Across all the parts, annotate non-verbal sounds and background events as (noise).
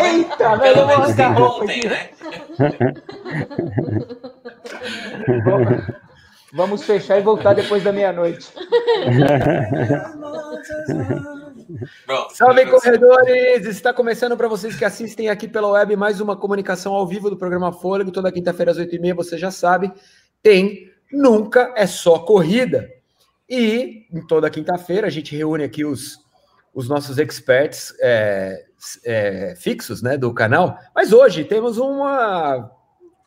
Eita, Pelo velho, menos vamos ontem, né? Vamos fechar e voltar depois da meia-noite. Salve, corredores! Está começando para vocês que assistem aqui pela web mais uma comunicação ao vivo do programa Fôlego. Toda quinta-feira às 8h30, você já sabe, tem Nunca é Só Corrida. E em toda quinta-feira a gente reúne aqui os, os nossos experts é, é, fixos né, do canal. Mas hoje temos uma,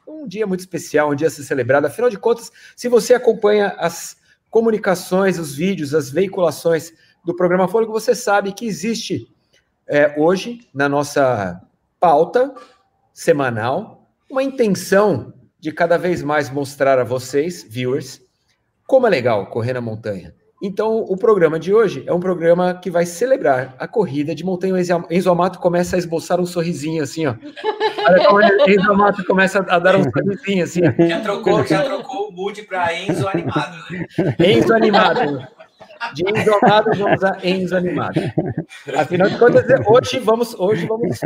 um dia muito especial, um dia a ser celebrado. Afinal de contas, se você acompanha as comunicações, os vídeos, as veiculações do programa Fôlego, você sabe que existe é, hoje, na nossa pauta semanal, uma intenção de cada vez mais mostrar a vocês, viewers, como é legal correr na montanha. Então, o programa de hoje é um programa que vai celebrar a corrida de montanha. O Enzo- Amato começa a esboçar um sorrisinho assim, ó. O Enzo Amato começa a dar um sorrisinho assim. Já trocou, já trocou o mood para Enzo animado, né? Enzo animado. De Enzo amado, vamos a Enzo animado. Afinal de contas, hoje vamos, hoje vamos,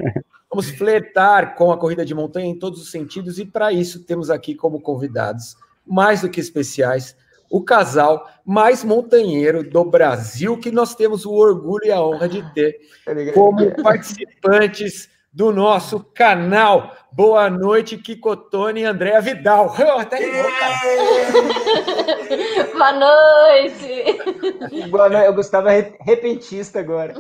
vamos flertar com a corrida de montanha em todos os sentidos, e para isso temos aqui como convidados, mais do que especiais, o casal mais montanheiro do Brasil, que nós temos o orgulho e a honra de ter como participantes do nosso canal. Boa noite, Kikotone e Andréa Vidal. Até rimou, (laughs) cara. Boa noite! Boa noite, eu gostava re- repentista agora.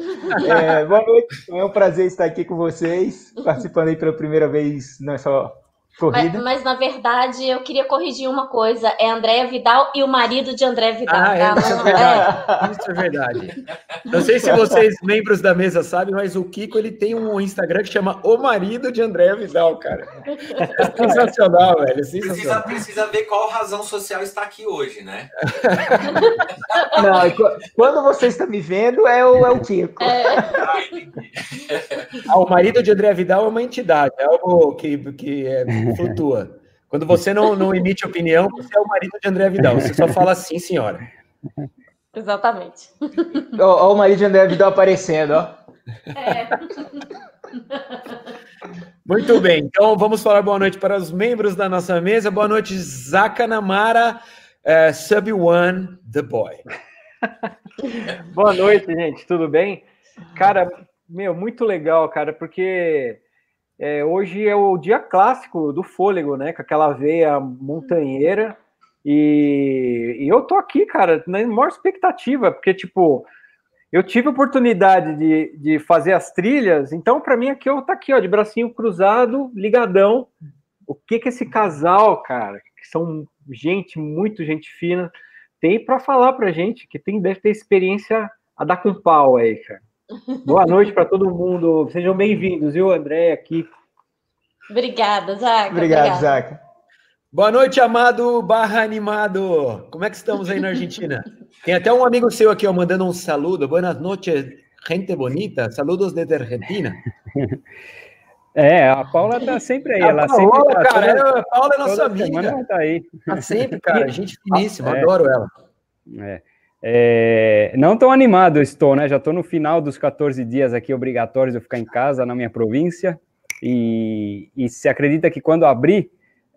É, boa noite, é um prazer estar aqui com vocês, participando aí pela primeira vez, não é só corrida. mas, na verdade eu queria corrigir uma coisa: é Andréa Vidal e o marido de André Vidal. Ah, é, tá? isso é verdade. Isso é verdade. Não sei se vocês, membros da mesa, sabem, mas o Kiko ele tem um Instagram que chama O Marido de André Vidal, cara. É sensacional, velho. É Precisa, sensacional. precisa ver qual razão social está aqui hoje, né? Não, qu- quando você está me vendo, é o, é o Kiko. É. Ah, o marido de André Vidal é uma entidade, é algo que, que é, (laughs) flutua. Quando você não, não emite opinião, você é o marido de André Vidal. Você só fala sim, senhora. (laughs) exatamente. Ó, ó o marido de André Vidal aparecendo, ó. É. Muito bem, então vamos falar boa noite para os membros da nossa mesa. Boa noite, Zaka Namara, eh, Sub One, The Boy. (laughs) Boa noite, gente. Tudo bem? Cara, meu, muito legal, cara, porque é, hoje é o dia clássico do fôlego, né? Com aquela veia montanheira. E, e eu tô aqui, cara, na maior expectativa, porque, tipo, eu tive oportunidade de, de fazer as trilhas, então, para mim, aqui eu tá aqui, ó, de bracinho cruzado, ligadão. O que que esse casal, cara, que são gente, muito gente fina, tem para falar pra gente, que tem, deve ter experiência a dar com pau aí, cara. Boa noite para todo mundo. Sejam bem-vindos, viu, André, aqui. Obrigada, Zaca. Obrigado, obrigada. Zaca. Boa noite, amado barra animado. Como é que estamos aí na Argentina? Tem até um amigo seu aqui, ó, mandando um saludo. Buenas noches, gente bonita. Saludos desde Argentina. É, a Paula tá sempre aí. A ela Paola, sempre tá, cara, toda- é, a Paula é nossa toda semana amiga. ela tá aí. Tá sempre, cara. (laughs) Gente finíssima, É. adoro ela. É. É, não tão animado estou, né? Já estou no final dos 14 dias aqui obrigatórios de eu ficar em casa na minha província. E, e se acredita que quando abrir,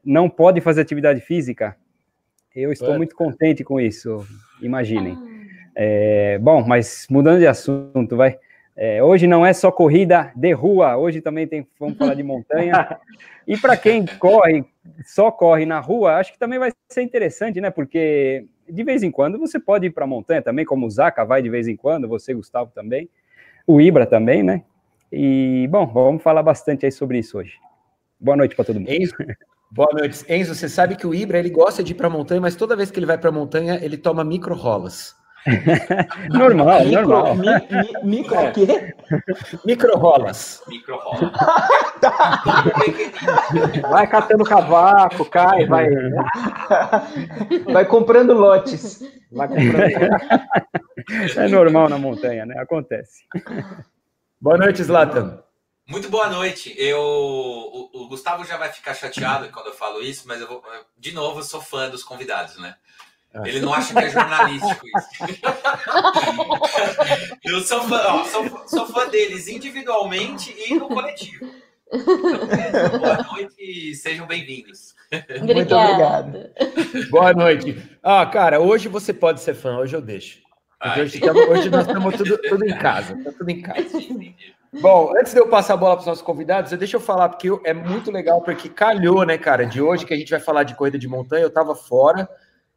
não pode fazer atividade física? Eu estou É. muito contente com isso, imaginem. É, bom, mas mudando de assunto, vai. É, hoje não é só corrida de rua, hoje também tem, vamos falar de montanha. (laughs) E para quem corre, só corre na rua, acho que também vai ser interessante, né? Porque de vez em quando você pode ir para a montanha também, como o Zaca vai de vez em quando, você, Gustavo, também, o Ibra também, né? E, bom, vamos falar bastante aí sobre isso hoje. Boa noite para todo mundo. Enzo, boa noite. Enzo, você sabe que o Ibra, ele gosta de ir pra montanha, mas toda vez que ele vai pra montanha, ele toma micro rolas. (laughs) Normal, Micro, normal. mi, mi, micro o quê? Micro rolas. Micro rola. (laughs) Vai catando cavaco, cai, vai. (laughs) Vai comprando lotes. vai comprando. É normal na montanha, né? Acontece. Boa noite, Zlatan. Muito boa noite. Eu, o, o, Gustavo já vai ficar chateado quando eu falo isso, mas eu vou, de novo, eu sou fã dos convidados, né? Ah. Ele não acha que é jornalístico isso. (laughs) eu sou fã, ó, sou, sou fã deles individualmente e no coletivo. Então, boa noite e sejam bem-vindos. Muito obrigado. Boa noite. Ah, cara, hoje você pode ser fã, hoje eu deixo. Hoje, hoje, nós estamos tudo, tudo em casa. Tá tudo em casa. Bom, antes de eu passar a bola para os nossos convidados, deixa eu falar, porque é muito legal, porque calhou, né, cara, de hoje que a gente vai falar de corrida de montanha, eu estava fora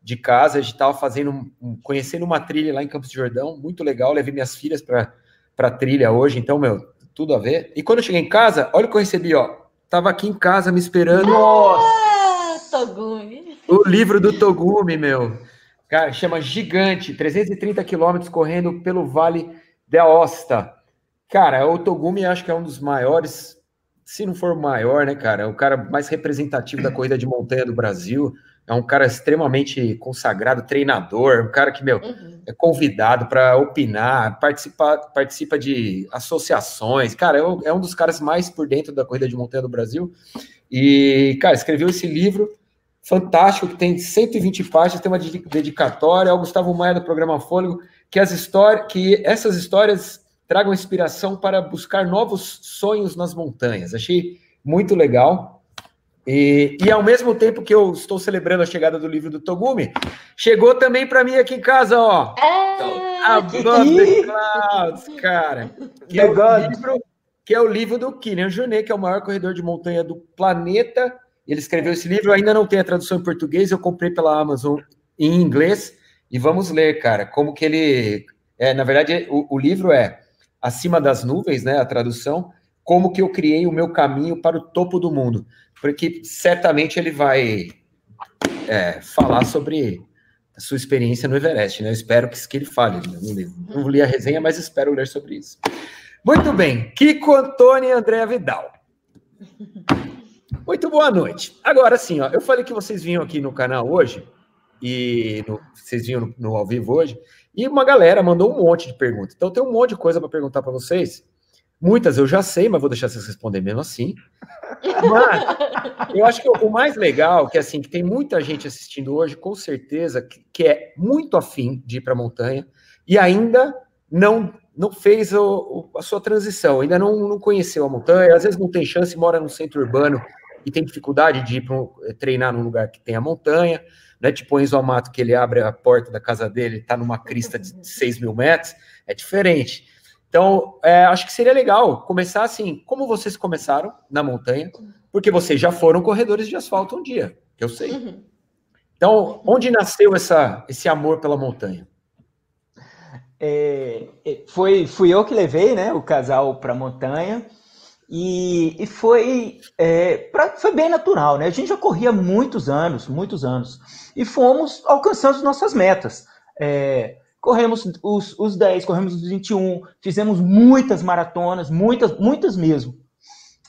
de casa, a gente estava fazendo, conhecendo uma trilha lá em Campos de Jordão, muito legal, levei minhas filhas para a trilha hoje, então, meu, tudo a ver. E quando eu cheguei em casa, olha o que eu recebi, ó, tava aqui em casa me esperando. Nossa! Togumi. O livro do Togumi, meu. Cara, chama Gigante, 330 quilômetros correndo pelo Vale da Osta. Cara, o Togumi acho que é um dos maiores, se não for o maior, né, cara? É o cara mais representativo da corrida de montanha do Brasil. É um cara extremamente consagrado, treinador, um cara que, meu, uhum. é convidado para opinar, participa, participa de associações. Cara, é um, é um dos caras mais por dentro da corrida de montanha do Brasil. E, cara, escreveu esse livro fantástico, que tem 120 páginas, tem uma dedicatória ao Gustavo Maia do programa Fôlego, que as histórias, que essas histórias tragam inspiração para buscar novos sonhos nas montanhas. Achei muito legal. E, e ao mesmo tempo que eu estou celebrando a chegada do livro do Togumi, chegou também para mim aqui em casa, ó. É, a the Clouds, cara. Que é, o livro, que é o livro do Kylian Jornet, que é o maior corredor de montanha do planeta. Ele escreveu esse livro, ainda não tem a tradução em português, eu comprei pela Amazon em inglês. E vamos ler, cara, como que ele. É, na verdade, o, o livro é acima das nuvens, né? A tradução, como que eu criei o meu caminho para o topo do mundo. Porque certamente ele vai é, falar sobre a sua experiência no Everest, né? Eu espero que, que ele fale. Não li a resenha, mas espero ler sobre isso. Muito bem, Kiko Antônio e André Vidal. Muito boa noite. Agora sim, ó, eu falei que vocês vinham aqui no canal hoje, e no, vocês vinham no, no ao vivo hoje, e uma galera mandou um monte de perguntas. Então tem um monte de coisa para perguntar para vocês. Muitas eu já sei, mas vou deixar vocês responder mesmo assim. Mas eu acho que o mais legal, que assim, que tem muita gente assistindo hoje, com certeza, que, que é muito afim de ir para a montanha e ainda não não fez o, o, a sua transição, ainda não, não conheceu a montanha, às vezes não tem chance, mora no centro urbano e tem dificuldade de ir pra, eh, treinar num lugar que tem a montanha, né? Tipo o Enzo Amato, que ele abre a porta da casa dele, está numa crista de 6 mil metros, é diferente. Então, é, acho que seria legal começar assim, como vocês começaram na montanha, porque vocês já foram corredores de asfalto um dia, que eu sei. Uhum. Então, onde nasceu essa, esse amor pela montanha? É, é foi, fui eu que levei né, o casal para a montanha. E, e foi, é, pra, foi bem natural, né? A gente já corria muitos anos, muitos anos, e fomos alcançando nossas metas. É, corremos os, os 10, corremos os 21, fizemos muitas maratonas, muitas, muitas mesmo.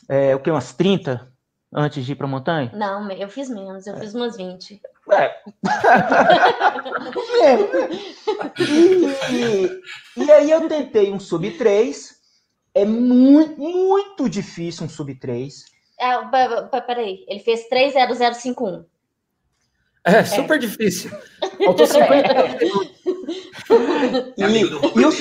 É, o que, umas 30 antes de ir para a montanha? Não, eu fiz menos, eu é. fiz umas 20. É. (laughs) e, e, aí eu tentei um sub 3, é muito, muito difícil um sub 3. É, peraí, ele fez 30051. É, é, super difícil. (laughs) Faltou 50. (laughs) e, e, o,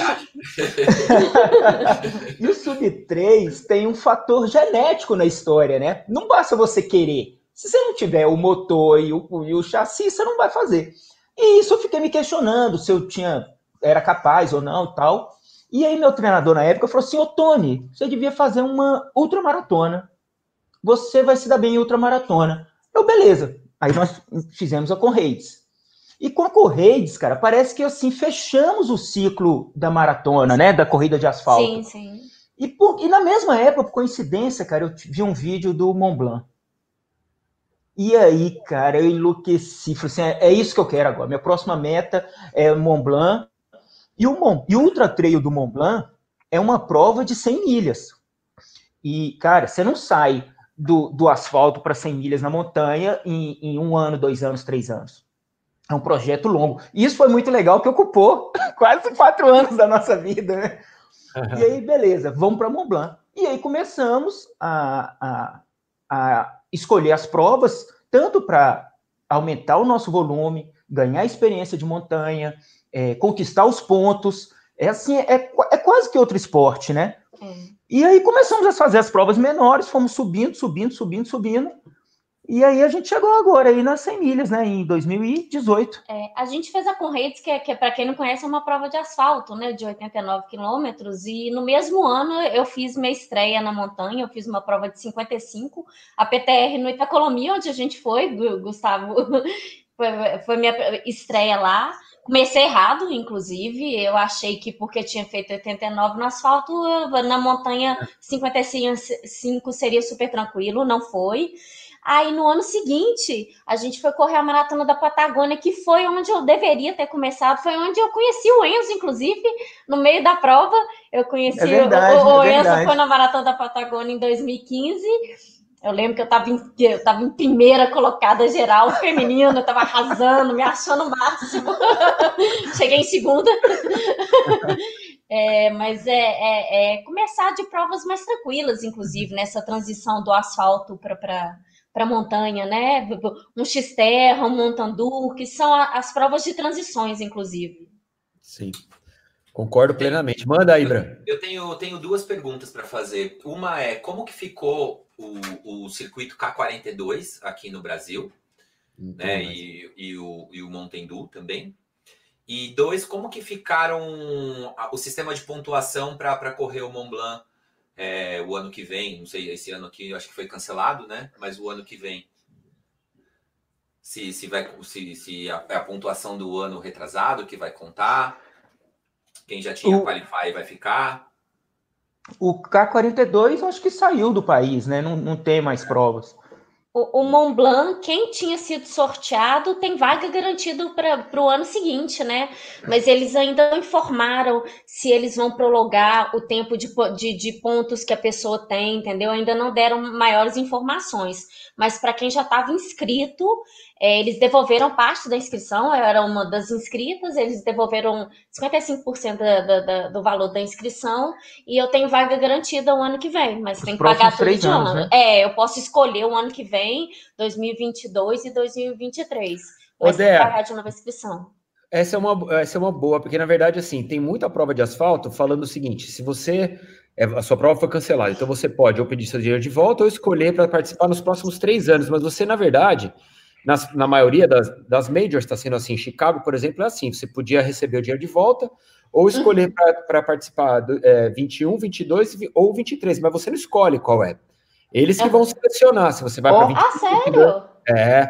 (laughs) e o Sub 3 tem um fator genético na história, né? Não basta você querer. Se você não tiver o motor e o, e o chassi, você não vai fazer. E isso eu fiquei me questionando se eu tinha era capaz ou não e tal. E aí meu treinador na época falou assim, ô Tony, você devia fazer uma ultramaratona. Você vai se dar bem em ultramaratona. Eu, beleza. Aí nós fizemos a Correios. E com a Correios, cara, parece que assim, fechamos o ciclo da maratona, né? Da corrida de asfalto. Sim, sim. E, por, e na mesma época, por coincidência, cara, eu vi um vídeo do Mont Blanc. E aí, cara, eu enlouqueci. Falei assim, é, é isso que eu quero agora. Minha próxima meta é Mont Blanc. E o, Mont, e o Ultra Trail do Mont Blanc é uma prova de 100 milhas. E, cara, você não sai do, do asfalto para 100 milhas na montanha em, em, um ano, dois anos, três anos. É um projeto longo. E isso foi muito legal, que ocupou (laughs) quase quatro anos da nossa vida, né? Uhum. E aí, beleza, vamos para Mont Blanc. E aí começamos a, a, a escolher as provas, tanto para aumentar o nosso volume, ganhar experiência de montanha, é, conquistar os pontos. É assim, é, é quase que outro esporte, né? É. E aí começamos a fazer as provas menores, fomos subindo, subindo, subindo, subindo. E aí a gente chegou agora aí nas 100 milhas, né, em 2018. É, a gente fez a Conrads, que, é, que é, para quem não conhece, é uma prova de asfalto, né, de 89 quilômetros, e no mesmo ano eu fiz minha estreia na montanha, eu fiz uma prova de 55, a PTR no Itacolomi, onde a gente foi, Gustavo, (laughs) foi, foi minha estreia lá, Comecei errado, inclusive. Eu achei que porque tinha feito 89 no asfalto, na montanha 55 seria super tranquilo. Não foi. Aí no ano seguinte, a gente foi correr a maratona da Patagônia, que foi onde eu deveria ter começado, foi onde eu conheci o Enzo, inclusive, no meio da prova. Eu conheci é verdade, o, o é Enzo foi na maratona da Patagônia em 2015. Eu lembro que eu estava em, eu tava em primeira colocada geral feminina, eu estava arrasando, me achando o máximo. (laughs) Cheguei em segunda. (laughs) É, mas é, é, é, começar de provas mais tranquilas, inclusive, nessa transição do asfalto para para montanha, né? Um X-Terra, um Montandu, que são as provas de transições, inclusive. Sim. Concordo plenamente. Manda aí, Bran. Eu tenho, tenho duas perguntas para fazer. Uma é como que ficou o, o circuito K42 aqui no Brasil, então, né? Mas... E, e, o, e o Montendu também. E dois, como que ficaram o sistema de pontuação para correr o Mont Blanc é, o ano que vem, não sei, esse ano aqui eu acho que foi cancelado, né? Mas o ano que vem, se, se, vai, se, se a, é a pontuação do ano retrasado que vai contar, quem já tinha o, Qualify vai ficar. O K42 acho que saiu do país, né? Não, não tem mais provas. O, o Mont Blanc, quem tinha sido sorteado, tem vaga garantida para o ano seguinte, né? Mas eles ainda não informaram se eles vão prolongar o tempo de, de, de pontos que a pessoa tem, entendeu? Ainda não deram maiores informações. Mas para quem já estava inscrito, é, eles devolveram parte da inscrição, eu era uma das inscritas, eles devolveram 55% da, da, da, do valor da inscrição e eu tenho vaga garantida o ano que vem, mas Os tem que pagar tudo de anos, ano. Né? É, eu posso escolher o ano que vem, 2022 e 2023. Mas tem que pagar de nova inscrição. Essa é, uma, essa é uma boa, porque na verdade, assim, tem muita prova de asfalto falando o seguinte: se você. É, a sua prova foi cancelada, então você pode ou pedir seu dinheiro de volta ou escolher para participar nos próximos três anos, mas você, na verdade, nas, na maioria das, das majors está sendo assim. Chicago, por exemplo, é assim: você podia receber o dinheiro de volta ou escolher uhum. para participar do, é, 21, 22 ou 23, mas você não escolhe qual é. Eles que vão selecionar se você vai para 21. Ah, sério? É.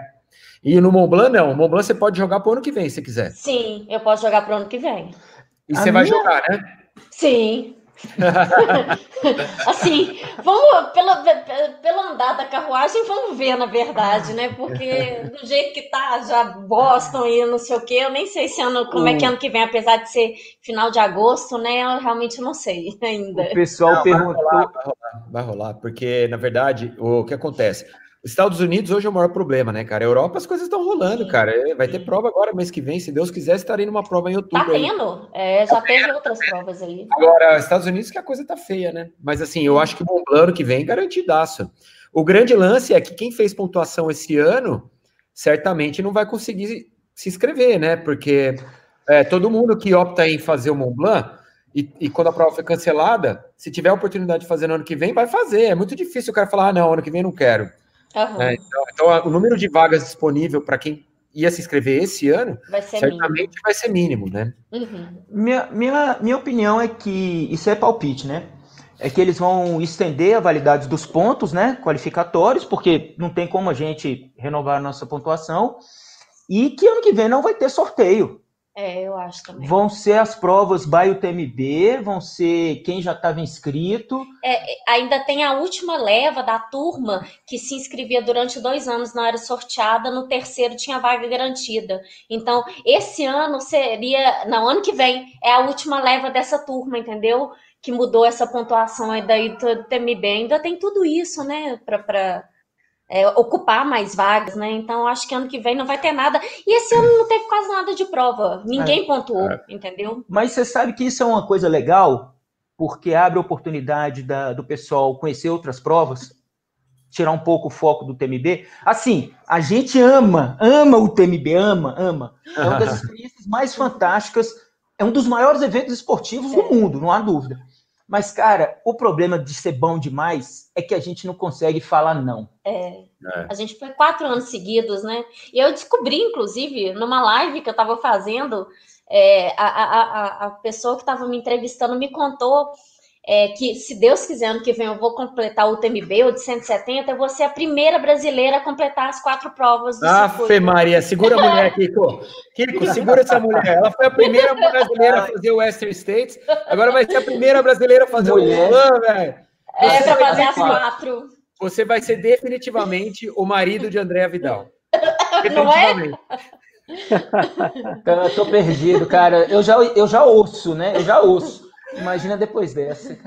E no Mont Blanc, não. O Mont Blanc você pode jogar para o ano que vem, se quiser. Sim, eu posso jogar para o ano que vem. E A você minha... vai jogar, né? Sim. (laughs) assim, vamos, pelo, pelo andar da carruagem, vamos ver, na verdade, né? Porque do jeito que tá, já Boston e não sei o que, eu nem sei se ano, como é que ano que vem, apesar de ser final de agosto, né? Eu realmente não sei (laughs) ainda. O pessoal não, perguntou. Vai rolar, vai rolar, vai rolar, porque, na verdade, o que acontece? Os Estados Unidos hoje é o maior problema, né, cara? A Europa as coisas estão rolando, cara. É, vai ter prova agora mês que vem, se Deus quiser, estarei numa prova em outubro. Tá tendo, é, já tá teve outras provas aí. Agora, Estados Unidos que a coisa tá feia, né? Mas assim, eu acho que o bom plano que vem garantidaço. O grande lance é que quem fez pontuação esse ano certamente não vai conseguir se inscrever, né? Porque é, todo mundo que opta em fazer o Mont Blanc e, e, quando a prova foi cancelada, se tiver a oportunidade de fazer no ano que vem, vai fazer. É muito difícil o cara falar, ah, não, ano que vem não quero. Uhum. É, então, então, o número de vagas disponível para quem ia se inscrever esse ano, vai certamente mínimo. vai ser mínimo, né? Uhum. Minha, minha, minha opinião é que isso é palpite, né? É que eles vão estender a validade dos pontos, né? Qualificatórios, porque não tem como a gente renovar a nossa pontuação. E que ano que vem não vai ter sorteio. É, eu acho também. Vão ser as provas by UTMB, vão ser quem já estava inscrito. É, ainda tem a última leva da turma que se inscrevia durante dois anos, não era sorteada, no terceiro tinha vaga garantida. Então, esse ano seria, não, ano que vem, é a última leva dessa turma, entendeu? Que mudou essa pontuação aí da UTMB. Ainda tem tudo isso, né, para é, ocupar mais vagas, né? Então acho que ano que vem não vai ter nada. E esse ano não teve quase nada de prova. Ninguém é, pontuou, é. entendeu? Mas você sabe que isso é uma coisa legal, porque abre a oportunidade da, do pessoal conhecer outras provas, tirar um pouco o foco do TMB. Assim, a gente ama, ama o TMB, ama, ama. É uma das (laughs) experiências mais fantásticas, é um dos maiores eventos esportivos do mundo, não há dúvida. Mas, cara, o problema de ser bom demais é que a gente não consegue falar não. É. é. A gente foi quatro anos seguidos, né? E eu descobri, inclusive, numa live que eu estava fazendo, é, a, a, a pessoa que estava me entrevistando me contou é, que, se Deus quiser, ano que vem eu vou completar o TMB, o de 170, eu vou ser a primeira brasileira a completar as quatro provas do Afe Maria, segura a mulher, (laughs) Kiko. Kiko, segura essa mulher. Ela foi a primeira brasileira a fazer o Western States, agora vai ser a primeira brasileira a fazer mulher. o Mulan, velho. É, para fazer as quatro. Você vai ser definitivamente o marido de Andréa Vidal. (laughs) Não é? eu tô perdido, cara. Eu já, eu já ouço, né? Eu já ouço. Imagina depois dessa.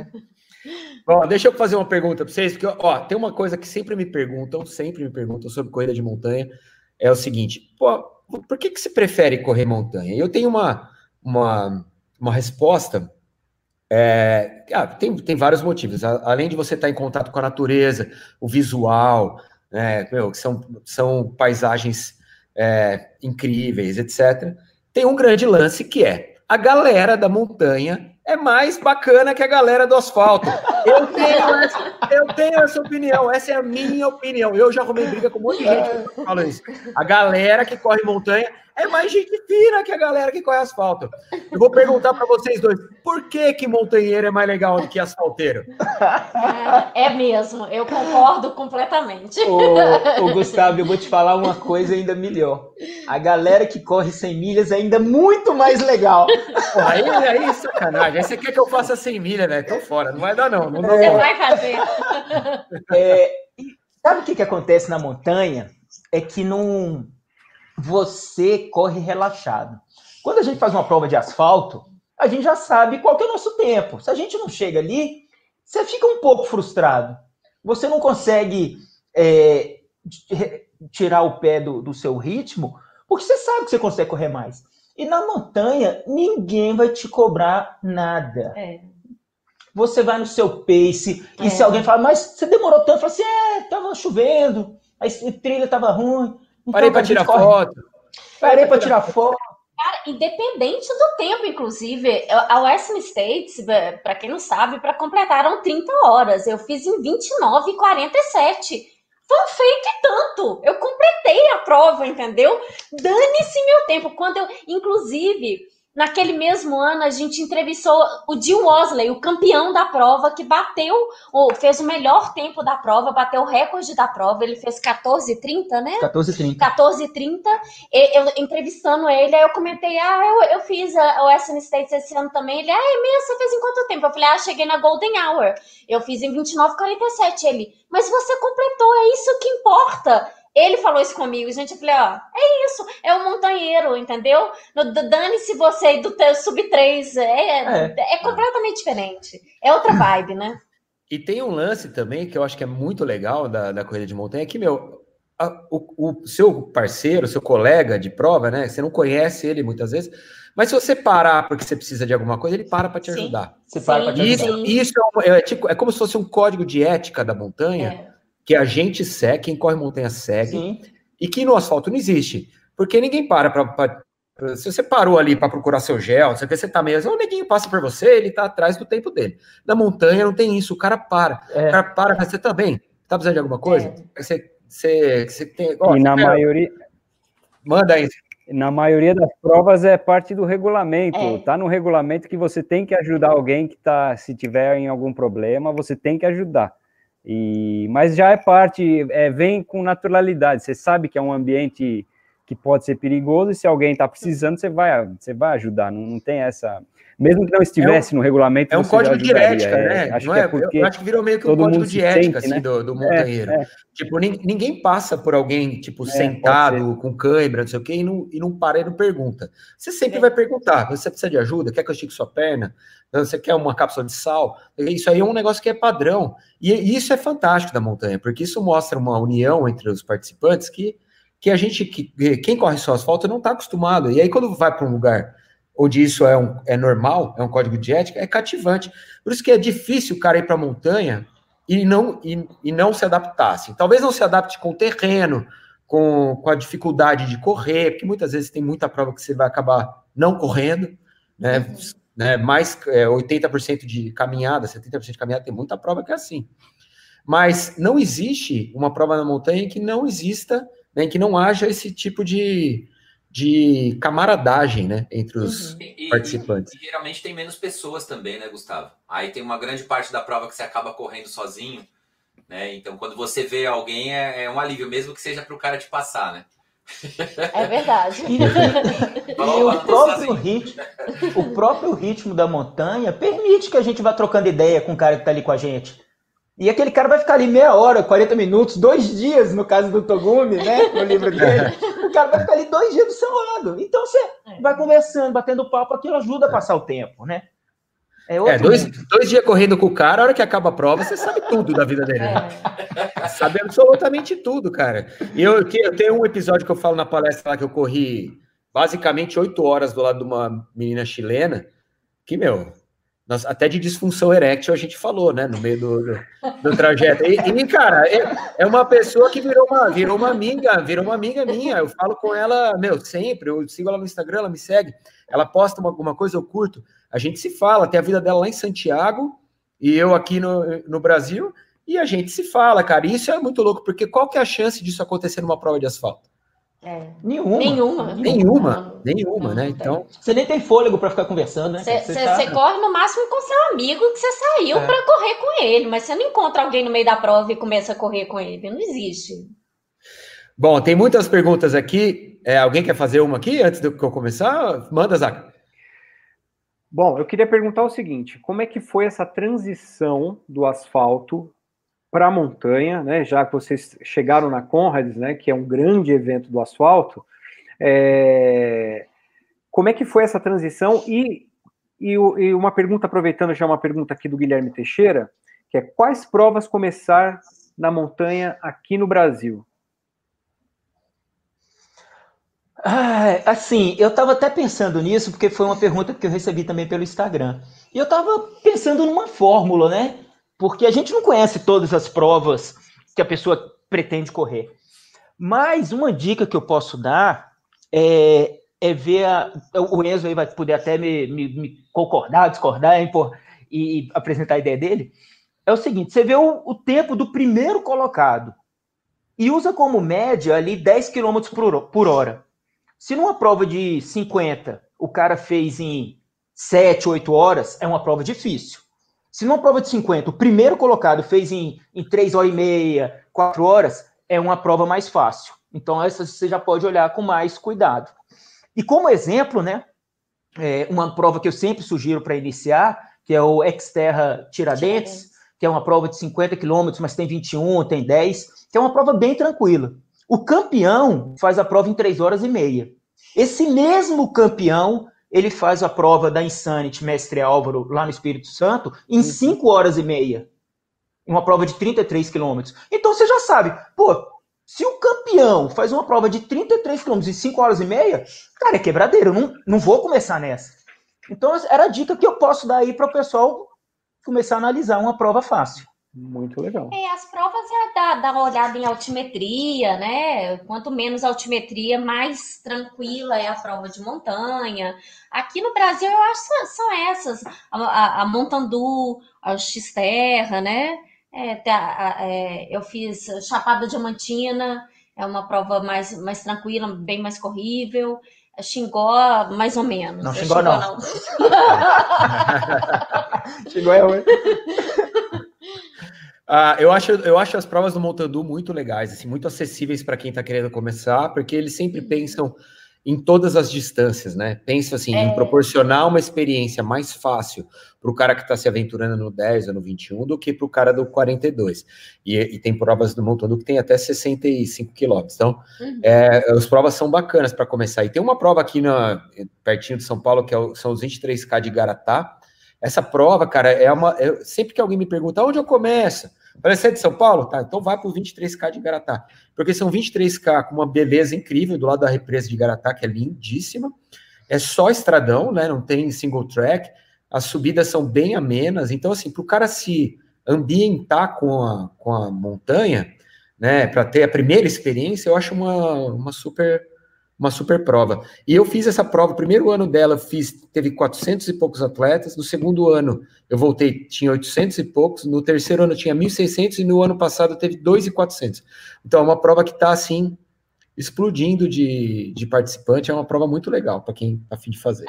Bom, (laughs) deixa eu fazer uma pergunta para vocês, porque ó, tem uma coisa que sempre me perguntam, sempre me perguntam sobre corrida de montanha, é o seguinte, pô, por que, que você prefere correr montanha? Eu tenho uma, uma, uma resposta, é, ah, tem, tem vários motivos, além de você estar em contato com a natureza, o visual, né, meu, que são, são paisagens é, incríveis, etc. Tem um grande lance que é a galera da montanha é mais bacana que a galera do asfalto. Eu (laughs) tenho essa, eu tenho essa opinião, essa é a minha opinião. Eu já arrumei briga com um monte de gente que fala isso. A galera que corre montanha é mais gente fina que a galera que corre asfalto. Eu vou perguntar para vocês dois, por que que montanheiro é mais legal do que asfalteiro? É, é mesmo, eu concordo completamente. Ô, ô, Gustavo, eu vou te falar uma coisa ainda melhor. A galera que corre 100 milhas é ainda muito mais legal. Pô, aí, aí, sacanagem. Aí você quer que eu faça 100 milhas, né? Tô fora, não vai dar não. não você vai fazer. É, sabe o que, que acontece na montanha? É que não você corre relaxado. Quando a gente faz uma prova de asfalto, a gente já sabe qual é o nosso tempo. Se a gente não chega ali, você fica um pouco frustrado. Você não consegue é, tirar o pé do, do seu ritmo, porque você sabe que você consegue correr mais. E na montanha, ninguém vai te cobrar nada. É. Você vai no seu pace, e se é. alguém fala, mas você demorou tanto, fala assim, é, tava chovendo, a trilha tava ruim. Então, Parei para tirar corre... foto. Parei para tirar foto. Cara, independente do tempo, inclusive, a Western States, para quem não sabe, para completaram 30 horas. Eu fiz em 29 e 47. Foi um feito e tanto. Eu completei a prova, entendeu? Dane-se meu tempo. Quando eu, inclusive, Naquele mesmo ano, a gente entrevistou o Jim Wosley, o campeão da prova, que bateu, ou fez o melhor tempo da prova, bateu o recorde da prova. Ele fez 14,30, né? 14,30. 14,30. Eu, entrevistando ele, aí eu comentei: Ah, eu, eu fiz a, o Western States esse ano também. Ele, ah, é mesmo? Você fez em quanto tempo? Eu falei: Ah, cheguei na Golden Hour. Eu fiz em 29,47. Ele, mas você completou, é isso que importa. Ele falou isso comigo, gente. Eu falei, ó, é isso, é o montanheiro, entendeu? Dane-se você do teu sub-3. É, é, é completamente diferente. É outra vibe, né? E tem um lance também que eu acho que é muito legal da, da corrida de montanha, que, meu, a, o, o, seu parceiro, seu colega de prova, né? Você não conhece ele muitas vezes, mas se você parar porque você precisa de alguma coisa, ele para para te sim, ajudar. Você para para te isso, ajudar. Isso é, é, tipo, é como se fosse um código de ética da montanha. É que a gente segue, quem corre montanha segue, Sim. e que no asfalto não existe. Porque ninguém para para. Se você parou ali para procurar seu gel, você, você tá meio. O neguinho passa por você, ele tá atrás do tempo dele. Na montanha não tem isso, o cara para. É. O cara para, mas você tá bem? Tá precisando de alguma coisa? É. Você, você, você tem. e na maioria. Manda aí. Na maioria das provas é parte do regulamento. É. Tá no regulamento que você tem que ajudar alguém que tá, se tiver em algum problema, você tem que ajudar. E, mas já é parte, é, vem com naturalidade. Você sabe que é um ambiente que pode ser perigoso e se alguém está precisando, você vai, você vai ajudar. Não, não tem essa. Mesmo que não estivesse é um, no regulamento. É um código de ética, né? Acho não é, é porque eu acho que virou meio que um código de ética sente, assim, né? do, do montanheiro. É, é. Tipo, ninguém passa por alguém, tipo, é, sentado, com cãibra, não sei o quê, e não, e não para e não pergunta. Você sempre vai perguntar: você precisa de ajuda? Quer que eu estique sua perna? Você quer uma cápsula de sal? Isso aí é um negócio que é padrão. E isso é fantástico da montanha, porque isso mostra uma união entre os participantes que, que a gente, que, quem corre só asfalto não está acostumado. E aí, quando vai para um lugar onde isso é, um, é normal, é um código de ética, é cativante. Por isso que é difícil o cara ir para a montanha e não, e, e não se adaptar. Assim. Talvez não se adapte com o terreno, com, com a dificuldade de correr, porque muitas vezes tem muita prova que você vai acabar não correndo, né? Né mais é, 80% de caminhada, 70% de caminhada, tem muita prova que é assim. Mas não existe uma prova na montanha que não exista, né, que não haja esse tipo de, de camaradagem, né, entre os uhum. participantes. E, e, geralmente tem menos pessoas também, né, Gustavo? Aí tem uma grande parte da prova que você acaba correndo sozinho, né? Então quando você vê alguém é, é um alívio, mesmo que seja para o cara te passar, né? É verdade. E, (laughs) o, próprio ritmo, o próprio ritmo da montanha permite que a gente vá trocando ideia com o cara que está ali com a gente. E aquele cara vai ficar ali meia hora, 40 minutos, dois dias, no caso do Togumi, né? No livro (laughs) dele. o cara vai ficar ali dois dias do seu lado. Então você é. vai conversando, batendo papo, aquilo ajuda a passar o tempo, né? É, é dois, dois, dias correndo com o cara, a hora que acaba a prova, você sabe tudo da vida dele. É. (laughs) Sabe absolutamente tudo, cara. E eu, eu tenho um episódio que eu falo na palestra lá que eu corri basicamente oito horas do lado de uma menina chilena, que, meu, nós, até de disfunção erétil a gente falou, né, no meio do, do, do trajeto. E, e cara, é, é, uma pessoa que virou uma, virou uma amiga, virou uma amiga minha. Eu falo com ela, meu, sempre. Eu sigo ela no Instagram, ela me segue. Ela posta uma, alguma coisa, eu curto. A gente se fala, tem a vida dela lá em Santiago e eu aqui no, no Brasil. E a gente se fala, cara. E isso é muito louco, porque qual que é a chance disso acontecer numa prova de asfalto? É. Nenhuma. Nenhuma. Nenhuma, nenhuma, né? Então. Você nem tem fôlego para ficar conversando, né? Você tá... corre no máximo com seu amigo que você saiu é. para correr com ele, mas você não encontra alguém no meio da prova e começa a correr com ele. Não existe. Bom, tem muitas perguntas aqui. É, alguém quer fazer uma aqui antes de eu começar? Manda, Zac. Bom, eu queria perguntar o seguinte: como é que foi essa transição do asfalto para a montanha, né, já que vocês chegaram na Conrads, né, que é um grande evento do asfalto, é, como é que foi essa transição? E, e, e, uma pergunta, aproveitando já uma pergunta aqui do Guilherme Teixeira, que é quais provas começar na montanha aqui no Brasil? Ah, assim, eu estava até pensando nisso, porque foi uma pergunta que eu recebi também pelo Instagram. E eu estava pensando numa fórmula, né? porque a gente não conhece todas as provas que a pessoa pretende correr. Mas uma dica que eu posso dar é, é ver. A, o Enzo aí vai poder até me, me, me concordar, discordar e, e, apresentar a ideia dele. É o seguinte: você vê o, o, tempo do primeiro colocado e usa como média ali 10 km por, por hora. Se numa prova de 50 o cara fez em 7, 8 horas, é uma prova difícil. Se numa prova de 50 o primeiro colocado fez em, em 3 horas e meia, 4 horas, é uma prova mais fácil. Então, essa você já pode olhar com mais cuidado. E como exemplo, né, é uma prova que eu sempre sugiro para iniciar, que é o Xterra Tiradentes, que é uma prova de 50 quilômetros, mas tem 21, tem 10, que é uma prova bem tranquila. O campeão faz a prova em 3 horas e meia. Esse mesmo campeão ele faz a prova da Insanity Mestre Álvaro lá no Espírito Santo em 5 uhum. horas e meia. Uma prova de 33 quilômetros. Então você já sabe, pô, se o campeão faz uma prova de 33 quilômetros em 5 horas e meia, cara, é quebradeiro, não, não vou começar nessa. Então era a dica que eu posso dar aí para o pessoal começar a analisar uma prova fácil. Muito legal. É, as provas é dar, dar uma olhada em altimetria, né? Quanto menos altimetria, mais tranquila é a prova de montanha. Aqui no Brasil, eu acho que são essas: a, a, a Montandu, a X-Terra, né? É, a, é, eu fiz Chapada Diamantina, é uma prova mais, mais tranquila, bem mais corrível. Xingó, mais ou menos. Não, Xingó, Xingó não. não. (laughs) (laughs) Xingó é ruim. Ah, eu, acho, eu acho as provas do Montandu muito legais, assim, muito acessíveis para quem está querendo começar, porque eles sempre uhum. pensam em todas as distâncias, né? Pensam assim, é. em proporcionar uma experiência mais fácil para o cara que está se aventurando no 10 ou no 21 do que para o cara do 42. E, e tem provas do Montandu que tem até 65 quilômetros. Então, uhum. é, as provas são bacanas para começar. E tem uma prova aqui na, pertinho de São Paulo, que é, são os 23K de Garatá, essa prova, cara, é uma. É, sempre que alguém me pergunta onde eu começo, Parece ser é de São Paulo? Tá, então vai para o 23K de Garatá. Porque são 23K com uma beleza incrível do lado da represa de Garatá, que é lindíssima. é só estradão, né? Não tem single track. As subidas são bem amenas. Então, assim, para o cara se ambientar com a, com a montanha, né? Para ter a primeira experiência, eu acho uma, uma super uma super prova. E eu fiz essa prova, o primeiro ano dela fiz, teve 400 e poucos atletas, no segundo ano eu voltei, tinha 800 e poucos, no terceiro ano tinha 1.600 e no ano passado teve 2.400. Então é uma prova que está assim, explodindo de, de participante, é uma prova muito legal para quem está afim de fazer.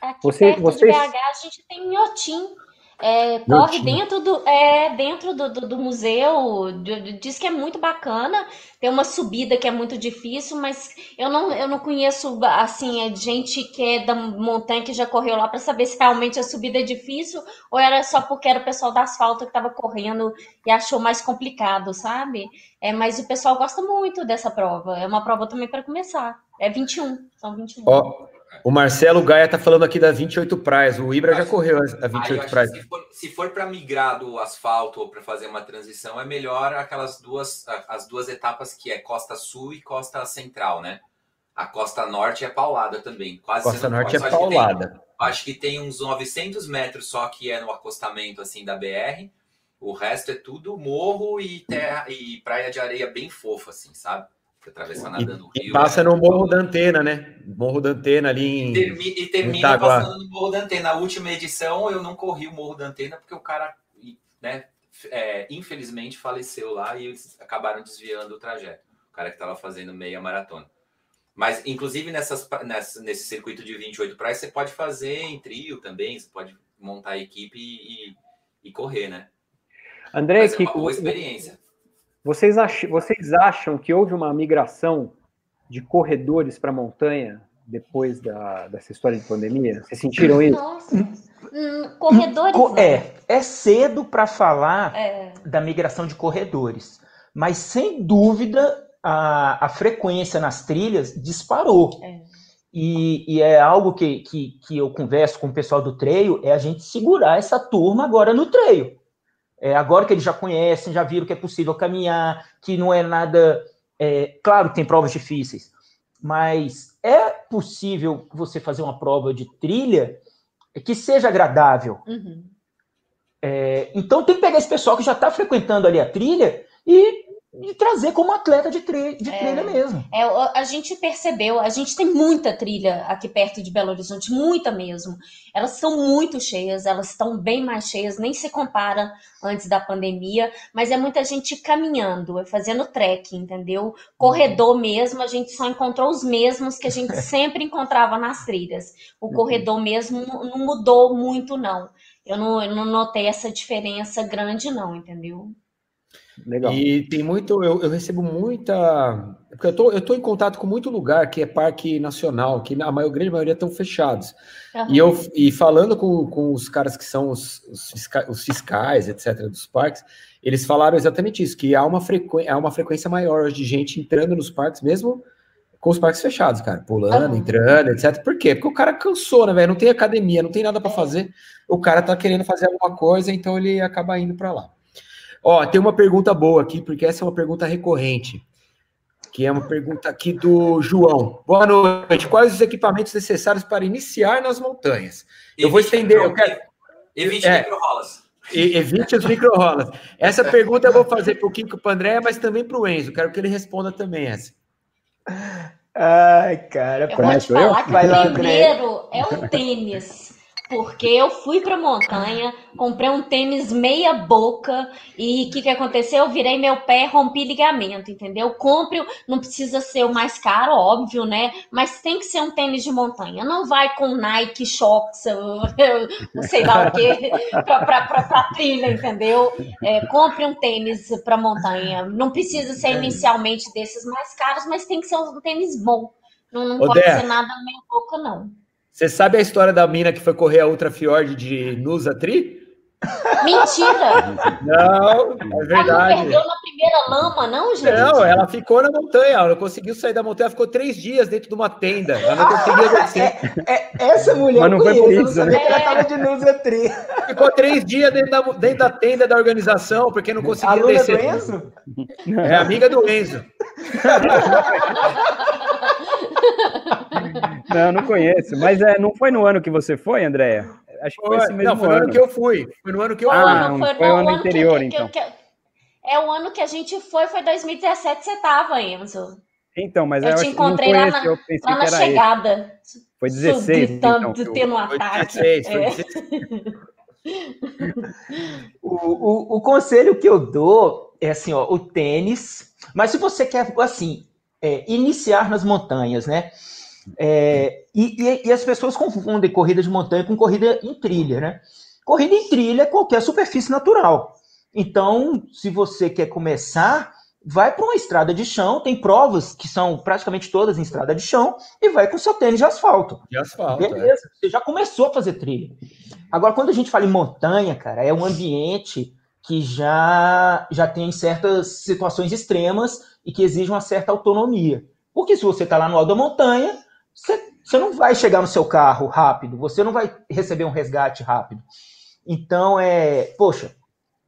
Aqui Você, perto vocês... de BH a gente tem Inhotim, é, corre dentro do, é, dentro do, do, do museu, diz que é muito bacana, tem uma subida que é muito difícil, mas eu não, eu não conheço assim, é gente que é da montanha que já correu lá para saber se realmente a subida é difícil ou era só porque era o pessoal da asfalto que estava correndo e achou mais complicado, sabe? É, mas o pessoal gosta muito dessa prova. É uma prova também para começar. É 21, são 21. Ó, o Marcelo Gaia tá falando aqui da 28 praias. O Ibra já correu a 28 praias. Se for, se for para migrar do asfalto ou para fazer uma transição, é melhor aquelas duas as duas etapas que é Costa Sul e Costa Central, né? A Costa Norte é paulada também. Quase Costa Norte é paulada. Que tem, acho que tem uns 900 metros só que é no acostamento assim da BR. O resto é tudo morro e terra e praia de areia bem fofa assim, sabe? Atravessar nadando o rio. E passa no Morro da Antena, né? Morro da Antena ali em. Termi, e termina passando no Morro da Antena. Na última edição eu não corri o Morro da Antena porque o cara, né, é, infelizmente faleceu lá e eles acabaram desviando o trajeto. O cara que estava fazendo meia maratona. Mas, inclusive, nessas, nessa, nesse circuito de 28 praias, você pode fazer em trio também, você pode montar a equipe e, e correr, né? André, Mas é uma boa experiência. Vocês, ach, vocês acham que houve uma migração de corredores para a montanha depois da, dessa história de pandemia? Vocês sentiram isso? Nossa. Hum, corredores. É, é cedo para falar é. da migração de corredores, mas sem dúvida a, a frequência nas trilhas disparou. É. E, e, é algo que, que, que eu converso com o pessoal do treio, é a gente segurar essa turma agora no treio. É, agora que eles já conhecem, já viram que é possível caminhar, que não é nada. É, claro que tem provas difíceis, mas é possível você fazer uma prova de trilha que seja agradável. Uhum. É, então tem que pegar esse pessoal que já está frequentando ali a trilha e de trazer como atleta de, trilha, de é, trilha mesmo. É, a gente percebeu, a gente tem muita trilha aqui perto de Belo Horizonte, muita mesmo. Elas são muito cheias, elas estão bem mais cheias, nem se compara antes da pandemia, mas é muita gente caminhando, fazendo trekking, entendeu? Corredor uhum. mesmo, a gente só encontrou os mesmos que a gente (laughs) sempre encontrava nas trilhas. O uhum. corredor mesmo não mudou muito, não. Eu não, eu não notei essa diferença grande, não, entendeu? Legal. E tem muito, eu, eu, recebo muita. Porque eu tô, eu tô em contato com muito lugar que é parque nacional, que a maior, grande maioria estão fechados. Uhum. E, eu, e falando com, com os caras que são os, os, fiscais, os fiscais, etc., dos parques, eles falaram exatamente isso: que há uma, frequ... há uma frequência maior de gente entrando nos parques, mesmo com os parques fechados, cara, pulando, uhum. entrando, etc. Por quê? Porque o cara cansou, né, velho? Não tem academia, não tem nada para fazer. O cara tá querendo fazer alguma coisa, então ele acaba indo para lá. Ó, tem uma pergunta boa aqui, porque essa é uma pergunta recorrente, que é uma pergunta aqui do João. Boa noite. Quais os equipamentos necessários para iniciar nas montanhas? Eu vou estender. Eu quero... Evite é, micro-rolas. Evite os micro-rolas. Essa pergunta eu vou fazer para o Kiko para o André, mas também para o Enzo. Quero que ele responda também essa. Ai, cara, eu vou te falar que o primeiro é o tênis porque eu fui para montanha, comprei um tênis meia boca e o que, que aconteceu? Eu virei meu pé, rompi ligamento, entendeu? Compre, não precisa ser o mais caro, óbvio, né? Mas tem que ser um tênis de montanha. Não vai com Nike, Shox, (laughs) não sei lá o que, para trilha, entendeu? É, compre um tênis para montanha. Não precisa ser inicialmente desses mais caros, mas tem que ser um tênis bom. Não, não pode ser nada meia boca, não. Você sabe a história da mina que foi correr a Ultra Fjord de Nusatri? Mentira! Não, é verdade. Ela não perdeu na primeira lama, não, gente? Não, ela ficou na montanha, ela conseguiu sair da montanha, ficou três dias dentro de uma tenda. Ela não conseguia descer. É, é, essa mulher Mas não foi por isso, né? ela tava de Nusatri. Ficou três dias dentro da, dentro da tenda da organização, porque não conseguia Aluna descer. Do Enzo? É amiga do Enzo. (laughs) (laughs) Não, não conheço. Mas é, não foi no ano que você foi, Andréia? Acho que foi, esse mesmo não, foi no ano. ano que eu fui. Foi no ano que eu ah, fui. Foi, foi no ano, ano anterior, que, então. Que, que, é o ano que a gente foi, foi 2017, você tava, Enzo. Então, mas eu, eu te encontrei lá, na, lá na chegada. Esse. Foi 16. Gritando, então, tendo um ataque. 16, foi 16. (laughs) o, o, o, conselho que eu dou é assim, ó, o tênis. Mas se você quer, assim, é, iniciar nas montanhas, né? É, e, e, e, as pessoas confundem corrida de montanha com corrida em trilha, né? Corrida em trilha é qualquer superfície natural. Então, se você quer começar, vai para uma estrada de chão, tem provas que são praticamente todas em estrada de chão, e vai com seu tênis de asfalto. De asfalto. Beleza, é. você já começou a fazer trilha. Agora, quando a gente fala em montanha, cara, é um ambiente que já, já tem certas situações extremas e que exige uma certa autonomia. Porque se você está lá no alto da montanha, você, você não vai chegar no seu carro rápido, você não vai receber um resgate rápido. Então, é, poxa,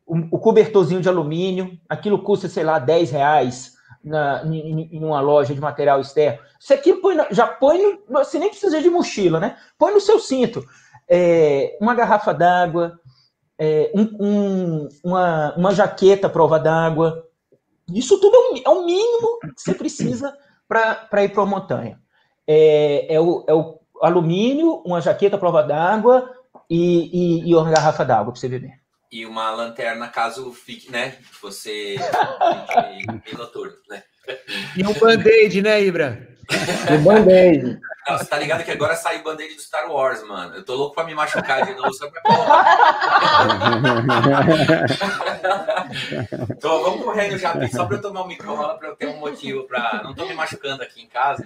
o, cobertorzinho de alumínio, aquilo custa, sei lá, 10 reais na, em, em uma loja de material externo. Isso aqui põe, já põe, no, você nem precisa de mochila, né? Põe no seu cinto. É, uma garrafa d'água, é, um, um, uma, uma jaqueta prova d'água. Isso tudo é o, é o mínimo que você precisa para ir para a montanha. É, é, o, é o alumínio, uma jaqueta prova d'água e, e, e uma garrafa d'água para você beber e uma lanterna caso fique, né? Você fique noturno, né? E um band-aid, né, Ibra? Um band-aid. Você tá ligado que agora sai o band-aid do Star Wars, mano. Eu tô louco pra me machucar de novo só pra então, vamos correndo já, só pra eu tomar um microfone, pra eu ter um motivo pra. Não tô me machucando aqui em casa.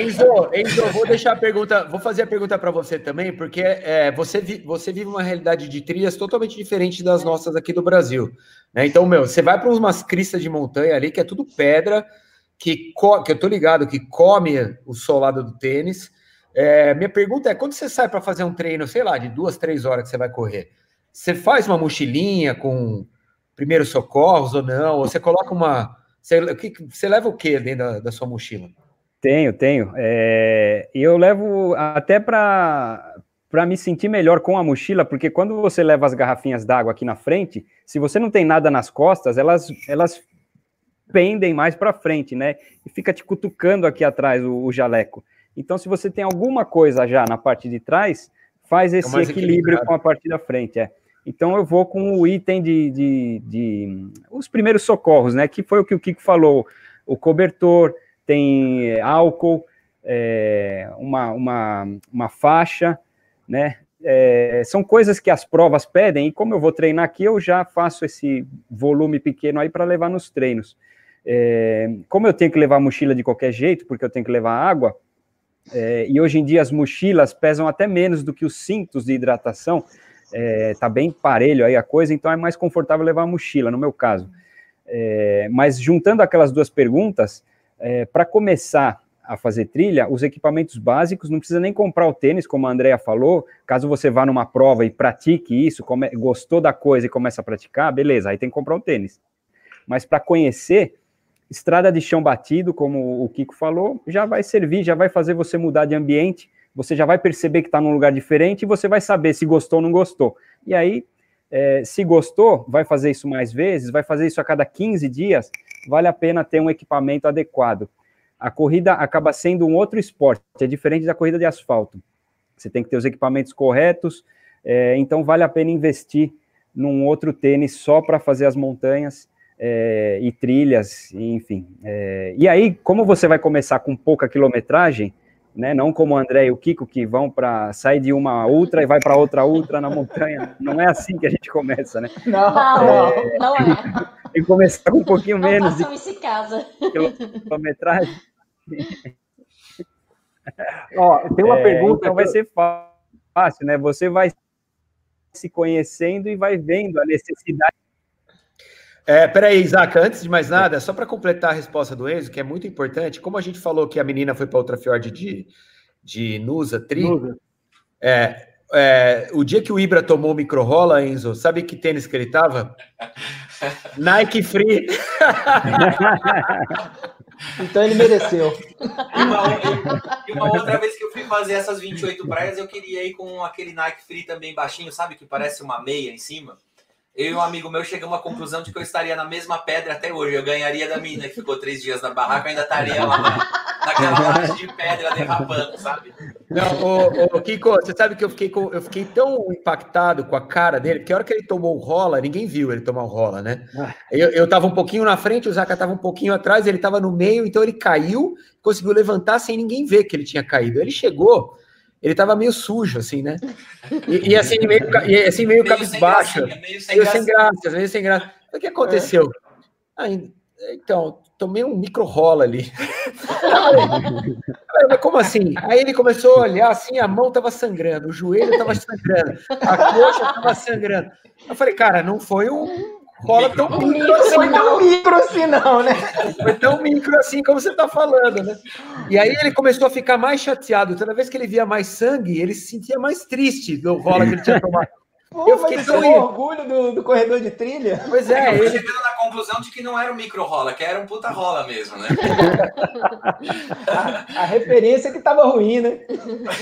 Enzo, Enzo, vou deixar a pergunta, vou fazer a pergunta para você também, porque é, você, vi, você vive uma realidade de trilhas totalmente diferente das nossas aqui do Brasil. Né? Então, meu, você vai para umas cristas de montanha ali que é tudo pedra, que, que eu tô ligado que come o solado do tênis. É, minha pergunta é: quando você sai para fazer um treino, sei lá, de duas, três horas que você vai correr, você faz uma mochilinha com primeiros socorros ou não? Ou você coloca uma você, você leva o que dentro da, da, sua mochila? Tenho, tenho. É, eu levo até para para me sentir melhor com a mochila, porque quando você leva as garrafinhas d'água aqui na frente, se você não tem nada nas costas, elas elas pendem mais para frente, né? E fica te cutucando aqui atrás o, o, jaleco. Então, se você tem alguma coisa já na parte de trás, faz esse é equilíbrio com a parte da frente, é. Então eu vou com o item de, de, de, os primeiros socorros, né? Que foi o que o Kiko falou: o cobertor, tem é, álcool, é, uma, uma, uma faixa, né? É, são coisas que as provas pedem, e como eu vou treinar aqui, eu já faço esse volume pequeno aí para levar nos treinos. É, como eu tenho que levar mochila de qualquer jeito, porque eu tenho que levar água, é, e hoje em dia as mochilas pesam até menos do que os cintos de hidratação, é, tá bem parelho aí a coisa, então é mais confortável levar a mochila, no meu caso. É, mas juntando aquelas duas perguntas, é, para começar a fazer trilha, os equipamentos básicos, não precisa nem comprar o tênis, como a Andrea falou, caso você vá numa prova e pratique isso, come, gostou da coisa e começa a praticar, beleza, aí tem que comprar o tênis. Mas para conhecer, estrada de chão batido, como o Kiko falou, já vai servir, já vai fazer você mudar de ambiente, você já vai perceber que está num lugar diferente e você vai saber se gostou ou não gostou. E aí, é, se gostou, vai fazer isso mais vezes, vai fazer isso a cada 15 dias, vale a pena ter um equipamento adequado. A corrida acaba sendo um outro esporte, é diferente da corrida de asfalto. Você tem que ter os equipamentos corretos, é, então vale a pena investir num outro tênis só para fazer as montanhas é, e trilhas, enfim. É, e aí, como você vai começar com pouca quilometragem, né? Não como o André e o Kiko que vão para sair de uma ultra e vai para outra ultra na montanha. Não é assim que a gente começa, né? Não, é, não, é. (laughs) E começar com um pouquinho não menos de isso em casa. quilometragem. (laughs) Ó, tem uma é, pergunta. Então vai ser fácil, né? Você vai se conhecendo e vai vendo a necessidade é, peraí, Isaac, antes de mais nada, só para completar a resposta do Enzo, que é muito importante, como a gente falou que a menina foi para outra fiord de, de Nusa, Tri, Nusa. É, é, o dia que o Ibra tomou o micro-rola, Enzo, sabe que tênis que ele tava? (laughs) Nike Free. (laughs) então ele mereceu. E uma, e uma, outra vez que eu fui fazer essas 28 praias, eu queria ir com aquele Nike Free também baixinho, sabe? Que parece uma meia em cima. Eu e um amigo meu chegamos à conclusão de que eu estaria na mesma pedra até hoje. Eu ganharia da mina que ficou três dias na barraca, ainda estaria lá na, naquela laje de pedra derrapando, sabe? Não, ô, ô, Kiko, você sabe que eu fiquei, com, eu fiquei tão impactado com a cara dele, porque a hora que ele tomou o rola, ninguém viu ele tomar o rola, né? Ah. Eu, eu tava um pouquinho na frente, o Zaka tava um pouquinho atrás, ele tava no meio, então ele caiu, conseguiu levantar sem ninguém ver que ele tinha caído. Ele chegou, ele tava meio sujo, assim, né? E, e assim, meio, e, assim, meio, meio cabisbaixo. Meio sem, meio sem graça, meio sem graça. O que aconteceu? É. Ah, então, tomei um micro rola ali. (laughs) Mas como assim? Aí ele começou a olhar assim, a mão tava sangrando, o joelho tava sangrando, a coxa tava sangrando. Eu falei, cara, não foi um rola tão micro assim, foi tão micro assim, não, né? Foi tão micro assim como você está falando, né? E aí ele começou a ficar mais chateado. Toda vez que ele via mais sangue, ele se sentia mais triste do rola que ele tinha tomado. Pô, eu fiquei tão um orgulho do, do, corredor de trilha. Pois é, é ele chegando na conclusão de que não era um micro rola, que era um puta rola mesmo, né? (laughs) a, a, referência que tava ruim, né?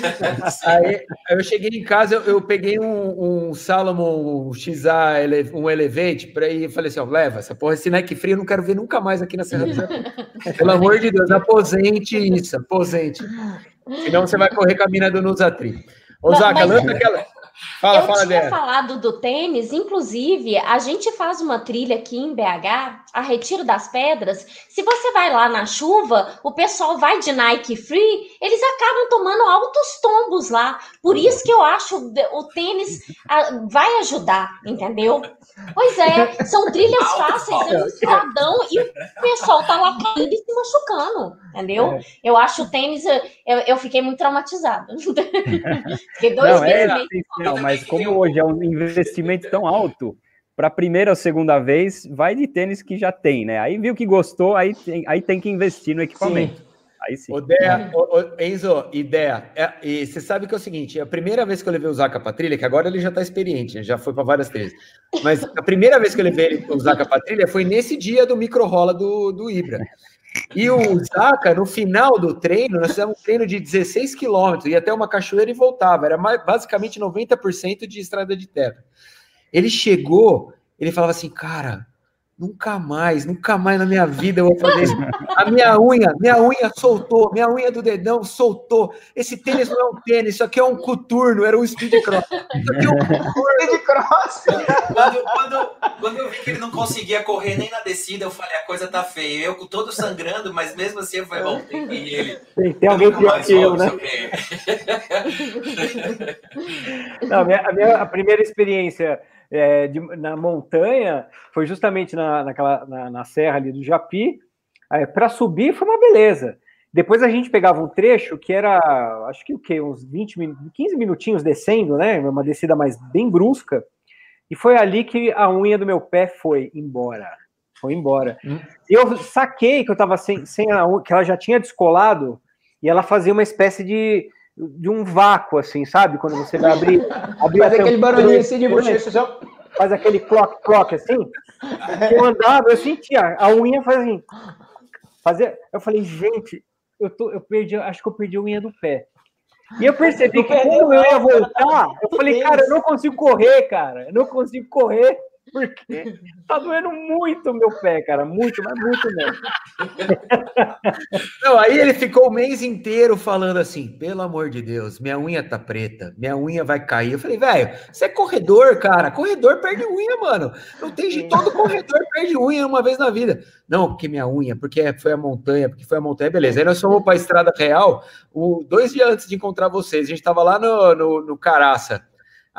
(laughs) Aí, eu cheguei em casa, eu, eu peguei um, um Salomon XA, um Elevate, para ir e falei assim: ó, leva essa porra, esse Nike Free eu não quero ver nunca mais aqui na Serra do Japão. (laughs) Pelo amor de Deus, aposente isso, aposente. Senão você vai correr com a mina do Nusatri. Ô, Zaca, lança aquela. Fala, eu fala, tinha falado do tênis, inclusive, a gente faz uma trilha aqui em BH, a Retiro das Pedras. Se você vai lá na chuva, o pessoal vai de Nike Free, eles acabam tomando altos tombos lá. Por isso que eu acho o tênis vai ajudar, entendeu? Pois é, são trilhas fáceis, é um estradão e o pessoal tá lá caindo e se machucando, entendeu? É. Eu acho o tênis, eu, eu fiquei muito traumatizado. (laughs) fiquei dois não, meses é, meio... Não, mas como hoje é um investimento tão alto, para a primeira ou segunda vez, vai de tênis que já tem, né? Aí viu que gostou, aí tem, aí tem que investir no equipamento. Sim. Aí sim. Ideia, o, o, Enzo, ideia. É, e você sabe que é o seguinte: é a primeira vez que eu levei o Zaca para trilha, que agora ele já está experiente, já foi para várias trilhas. Mas a primeira vez que eu levei ele, o Zaca para trilha foi nesse dia do micro rola do, do Ibra. E o Zaca, no final do treino, nós fizemos um treino de 16 quilômetros, ia até uma cachoeira e voltava. Era basicamente 90% de estrada de terra. Ele chegou, ele falava assim, cara, Nunca mais, nunca mais na minha vida eu vou fazer isso. A minha unha, minha unha soltou, minha unha do dedão soltou. Esse tênis não é um tênis, isso aqui é um coturno, era um speed cross. Isso aqui é um speed cross. Quando, quando, quando, eu vi que ele não conseguia correr nem na descida, eu falei, a coisa tá feia. Eu todo sangrando, mas mesmo assim eu falei, bom, tem que ir ele. Tem, tem alguém pior que eu, né? Não, a, minha, a minha a primeira experiência é, de, na montanha, foi justamente na, naquela, na, na serra ali do Japi. Para subir foi uma beleza. Depois a gente pegava um trecho que era, acho que o quê? Uns 20, 15 minutinhos descendo, né? Uma descida mais bem brusca. E foi ali que a unha do meu pé foi embora. Foi embora. Hum. Eu saquei que eu tava sem, sem a unha, que ela já tinha descolado, e ela fazia uma espécie de, de um vácuo, assim, sabe? Quando você vai abrir. abrir faz aquele barulhinho assim de bochecha, só... faz aquele clock, clock, assim. Eu andava, eu sentia, a unha faz assim. Fazia, eu falei, gente, eu, tô, eu perdi, acho que eu perdi a unha do pé. E eu percebi que quando eu ia voltar, eu falei, cara, eu não consigo correr, cara, eu não consigo correr. Porque (laughs) tá doendo muito o meu pé, cara. Muito, mas muito mesmo. Não, aí ele ficou o mês inteiro falando assim: pelo amor de Deus, minha unha tá preta, minha unha vai cair. Eu falei, velho, você é corredor, cara. Corredor perde unha, mano. Não tem jeito, todo corredor perde unha uma vez na vida. Não, porque minha unha, porque foi a montanha, porque foi a montanha, beleza. Aí nós fomos pra Estrada Real, o, dois dias antes de encontrar vocês. A gente tava lá no, no, no Caraça.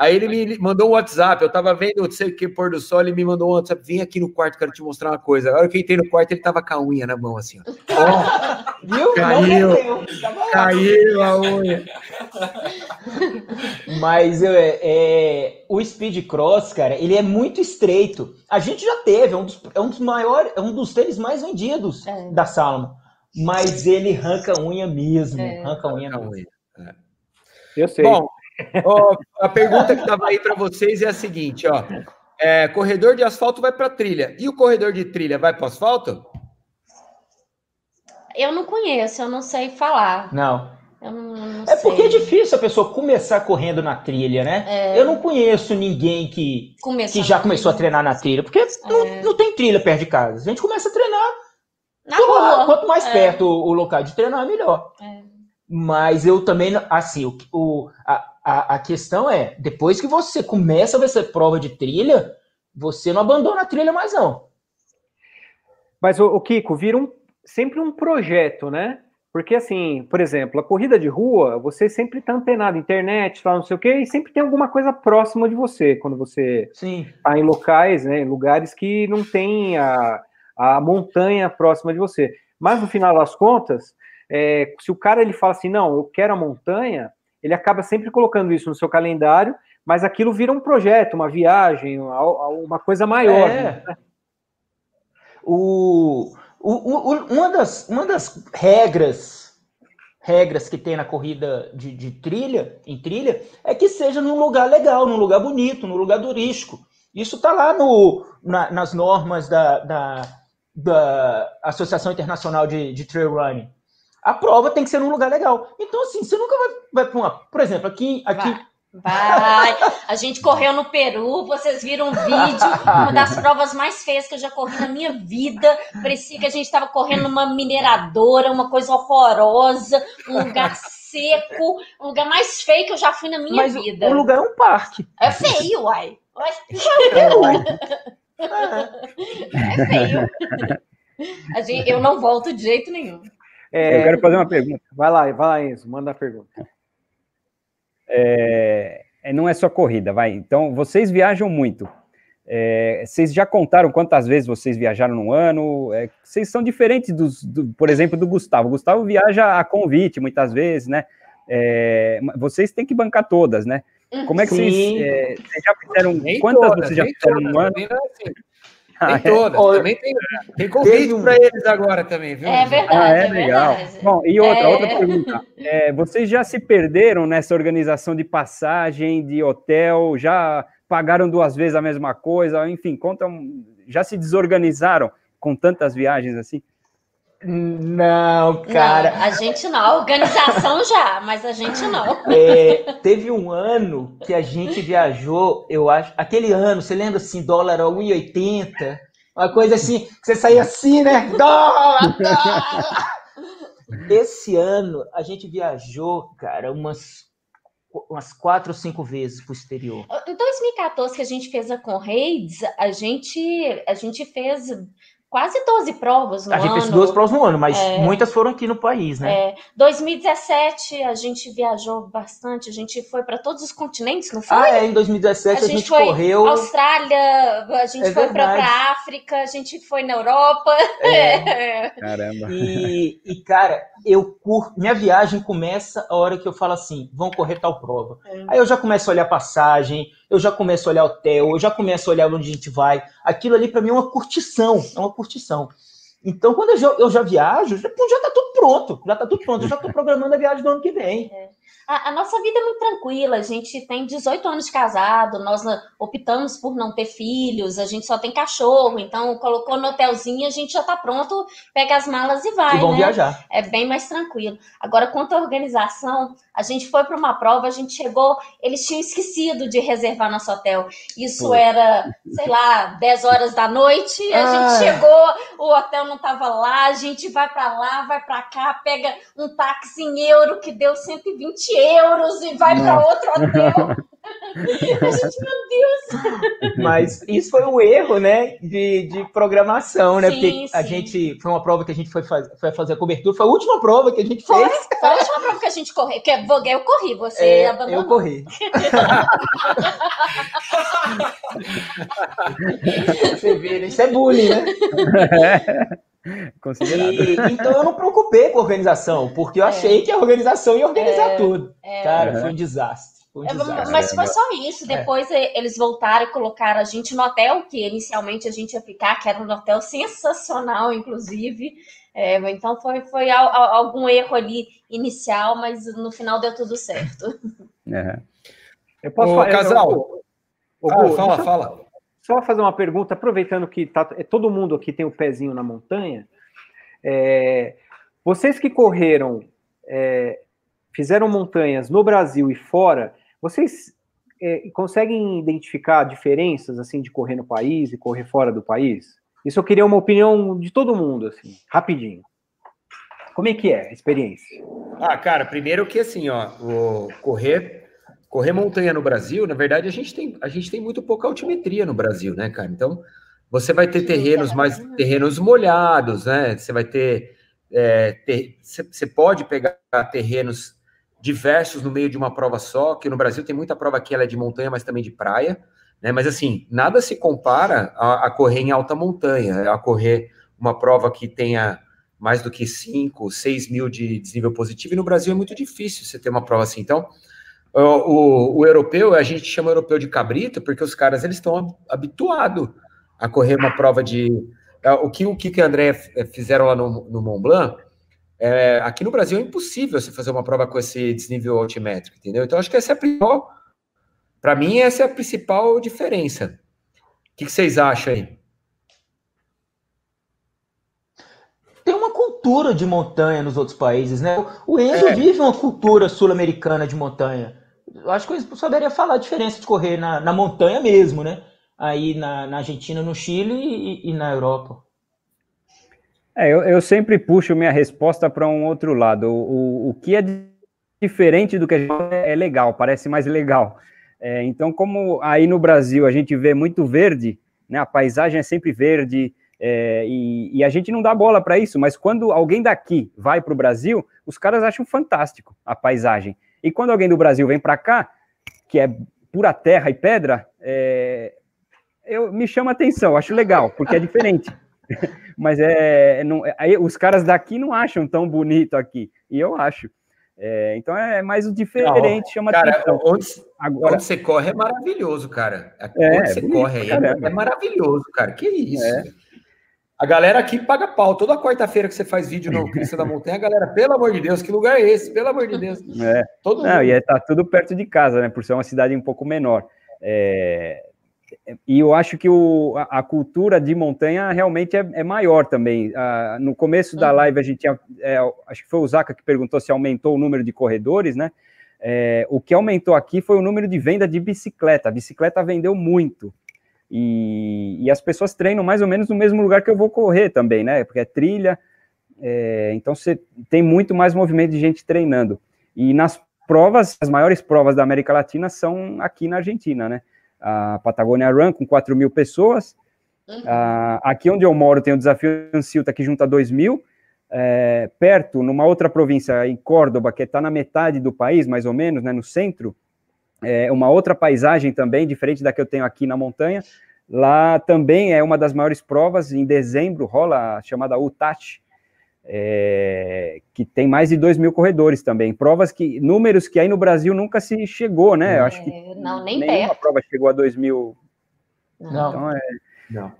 Aí ele me mandou um WhatsApp, eu tava vendo, não sei o que, pôr do sol, ele me mandou um WhatsApp, vem aqui no quarto, quero te mostrar uma coisa. Agora que eu entrei no quarto, ele tava com a unha na mão, assim, ó. Oh, (laughs) Viu? Caiu, caiu a unha. (laughs) Mas é, é, o Speed Cross, cara, ele é muito estreito. A gente já teve, é um dos, é um dos maiores, é um dos tênis mais vendidos é. da Salma. Mas ele arranca unha mesmo, é. arranca unha mesmo. É. Eu sei. Bom, Oh, a pergunta que estava aí para vocês é a seguinte, ó. é, corredor de asfalto vai para trilha. E o corredor de trilha vai para asfalto? Eu não conheço, eu não sei falar. Não. Eu não, não É porque é difícil a pessoa começar correndo na trilha, né? É. Eu não conheço ninguém que, Começou que já começou a trilha. treinar na trilha, porque não, É. não tem trilha perto de casa. A gente começa a treinar Na rua. Quanto mais É. perto o, o local de treinar, melhor. É. Mas eu também, não- assim, o, o- a, a, a questão é, depois que você começa a essa prova de trilha, você não abandona a trilha mais não. Mas, o, o Kiko, vira um, sempre um projeto, né? Porque, assim, por exemplo, a corrida de rua, você sempre está antenado, internet, tal, não sei o quê, e sempre tem alguma coisa próxima de você, quando você está em locais, né, em lugares que não tem a, a montanha próxima de você. Mas, no final das contas, é, se o cara ele fala assim, não, eu quero a montanha, ele acaba sempre colocando isso no seu calendário, mas aquilo vira um projeto, uma viagem, uma, coisa maior. É. né? O, o- o- uma, das, uma das regras regras que tem na corrida de, de trilha, em trilha, é que seja num lugar legal, num lugar bonito, num lugar turístico. Isso está lá no, na- nas normas da, da, da Associação Internacional de, de Trail Running. A prova tem que ser num lugar legal. Então, assim, você nunca vai, vai para uma. Por exemplo, aqui, aqui Vai. Vai. A gente correu no Peru, vocês viram um vídeo, uma das provas mais feias que eu já corri na minha vida. Parecia que a gente estava correndo numa mineradora, uma coisa horrorosa, um lugar seco, um lugar mais feio que eu já fui na minha mas vida. o lugar é um parque. É feio, uai. Uai, (laughs) É feio. A gente- eu não volto de jeito nenhum. É, Eu quero fazer uma pergunta. Vai lá, vai lá, Enzo, manda a pergunta. É, é, não é só corrida, vai. Então, vocês viajam muito. É, vocês já contaram quantas vezes vocês viajaram no ano? É, vocês são diferentes dos, do, por exemplo, do Gustavo. O Gustavo viaja a convite muitas vezes, né? É, vocês têm que bancar todas, né? Como é que vocês, Sim. é, vocês já fizeram? Nem quantas todas, vocês já fizeram no ano? também é assim. Ah, é? todas. Olha, Também tem, tem convite um- para eles agora também, viu? É verdade. Ah, é é legal. verdade. Bom, e outra, É. outra pergunta. É, vocês já se perderam nessa organização de passagem, de hotel? Já pagaram duas vezes a mesma coisa? Enfim, contam. Já se desorganizaram com tantas viagens assim? Não, cara. Não, a gente não. A organização já, mas a gente não. É, teve um ano que a gente viajou, eu acho, aquele ano, você lembra assim, dólar a 1,80? Uma coisa assim, que você saía assim, né? Dólar, dólar! (laughs) Esse ano a gente viajou, cara, umas, umas quatro ou cinco vezes pro exterior. Em 2014, que a gente fez a Conrades, a gente, a gente fez quase 12 provas no A gente ano. fez duas provas no ano, mas É. muitas foram aqui no país, né? É, 2017 a gente viajou bastante, a gente foi para todos os continentes, não foi? Ah, é, em 2017 a, A gente gente foi correu. Austrália, a gente É foi para verdade. África, a gente foi na Europa. É. (laughs) Caramba. E, e, cara, eu curto. Minha viagem começa a hora que eu falo assim: vão correr tal prova. É. Aí eu já começo a olhar passagem, eu já começo a olhar hotel, eu já começo a olhar onde a gente vai. Aquilo ali pra mim é uma curtição, é uma curtição. Então, quando eu já, eu já viajo, já, pô, já tá tudo pronto, já tá tudo pronto, eu já tô (laughs) programando a viagem do ano que vem. A, a nossa vida é muito tranquila, a gente tem 18 anos de casado, nós optamos por não ter filhos, a gente só tem cachorro, então colocou no hotelzinho, a gente já tá pronto, pega as malas e vai, E vão né? viajar. É bem mais tranquilo. Agora, quanto à organização, a gente foi para uma prova, a gente chegou, eles tinham esquecido de reservar nosso hotel. Isso Pô. era, sei lá, 10 horas da noite, a Ah. gente chegou, o hotel não estava lá, a gente vai para lá, vai para cá, pega um táxi em euro que deu 120 euros e vai para outro hotel. (laughs) (laughs) a gente, meu Deus. Mas isso foi um erro, né, de, de programação, né? Sim, Porque a sim. gente. Foi uma prova que a gente foi, faz- foi fazer a cobertura, foi a última prova que a gente Foi, fez. foi a última prova que a gente correu, que é, eu corri, você É, abandonou. eu corri. (laughs) Você vê, né? Isso é bullying, né? Considerado. E, então eu não preocupei com a organização, porque eu achei que a organização ia organizar tudo. Cara, foi um desastre. Foi um É, desastre. mas foi só isso. Depois eh, eles voltaram e colocaram a gente no hotel, que inicialmente a gente ia ficar, que era um hotel sensacional, inclusive. É, então foi, foi al- al- algum erro ali inicial, mas no final deu tudo certo. É. Eu posso Ô, falar. casal. eu- Ah, fala, fala. Só fazer uma pergunta, aproveitando que tá, é, todo mundo aqui tem o pezinho na montanha. É, vocês que correram, é, fizeram montanhas no Brasil e fora, vocês é, conseguem identificar diferenças assim de correr no país e correr fora do país? Isso eu queria uma opinião de todo mundo, assim, rapidinho. Como é que é a experiência? Ah, cara, primeiro que assim, ó, o correr correr montanha no Brasil, na verdade, a gente tem a gente tem muito pouca altimetria no Brasil, né, cara? Então, você vai ter terrenos mais terrenos molhados, né? Você vai ter é, você pode pegar terrenos diversos no meio de uma prova só, que no Brasil tem muita prova que ela é de montanha, mas também de praia, né? Mas assim, nada se compara a, a correr em alta montanha, a correr uma prova que tenha mais do que 5, 6 mil de desnível positivo, e no Brasil é muito difícil você ter uma prova assim. Então, o, o, o europeu, a gente chama europeu de cabrito, porque os caras eles estão habituados a correr uma prova de. É, o que o que e a André fizeram lá no, no Mont Blanc, é, aqui no Brasil é impossível você fazer uma prova com esse desnível altimétrico, entendeu? Então, acho que essa é a principal. Para mim, essa é a principal diferença. O que, que vocês acham aí? Tem uma cultura de montanha nos outros países, né? O Enzo é. vive uma cultura sul-americana de montanha. Eu acho que eu saberia falar a diferença de correr na, na montanha mesmo, né? Aí na, na Argentina, no Chile e, e na Europa. É, eu, eu, sempre puxo minha resposta para um outro lado. O, o, o, que é diferente do que a gente é legal, parece mais legal. É, então, como aí no Brasil a gente vê muito verde, né, a paisagem é sempre verde, é, e, e, a gente não dá bola para isso, mas quando alguém daqui vai para o Brasil, os caras acham fantástico a paisagem. E quando alguém do Brasil vem para cá, que é pura terra e pedra, é, eu, me chama atenção, acho legal, porque é diferente. (laughs) Mas é, não, aí os caras daqui não acham tão bonito aqui, e eu acho. É, então é mais o diferente, não, chama cara, atenção. Onde, Agora, onde você corre é maravilhoso, cara. É, onde você corre aí é, é, maravilhoso, cara. Que isso? É. A galera aqui paga pau. Toda quarta-feira que você faz vídeo no Cristo da Montanha, a galera, pelo amor de Deus, que lugar é esse? Pelo amor de Deus. É. Todo não, mundo. e é, tá tudo perto de casa, né? Por ser uma cidade um pouco menor. É, e eu acho que o, a, a, cultura de montanha realmente é, é maior também. Ah, no começo da uhum. live, a gente tinha. É, acho que foi o Zaca que perguntou se aumentou o número de corredores, né? É, o que aumentou aqui foi o número de venda de bicicleta. A bicicleta vendeu muito. E, e as pessoas treinam mais ou menos no mesmo lugar que eu vou correr também, né? Porque é trilha. É, então você tem muito mais movimento de gente treinando. E nas provas, as maiores provas da América Latina são aqui na Argentina, né? a Patagonia Run, com 4 mil pessoas. Uhum. aqui onde eu moro tem o Desafio Ancilta, que junta 2 mil. É, perto, numa outra província, em Córdoba, que está na metade do país, mais ou menos, né, no centro, é uma outra paisagem também, diferente da que eu tenho aqui na montanha. Lá também é uma das maiores provas, em dezembro rola a chamada UTAT, é, que tem mais de 2 mil corredores também. Provas que, números que aí no Brasil nunca se chegou, né? Eu acho que é, não, nem nenhuma perto. prova chegou a 2 mil. Não. Então, é, não.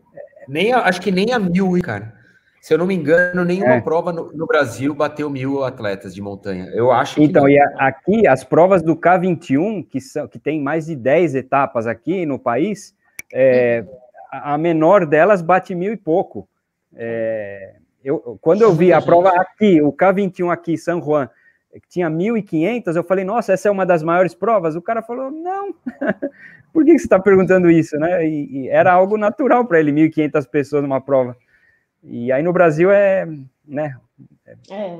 Nem a, acho que nem a mil, cara. Se eu não me engano, nenhuma é. prova no, no, Brasil bateu mil atletas de montanha. Eu acho que. Então, não. e a, aqui, as provas do K21, que, são, que tem mais de 10 etapas aqui no país, é, a, menor delas bate mil e pouco. É, eu, quando eu vi a prova aqui, o K21 aqui, San Juan, que tinha 1.500, eu falei, nossa, essa é uma das maiores provas? O cara falou, não, (laughs) por que você está perguntando isso, né? E, e era algo natural para ele, 1.500 pessoas numa prova. E aí no Brasil é, né? É.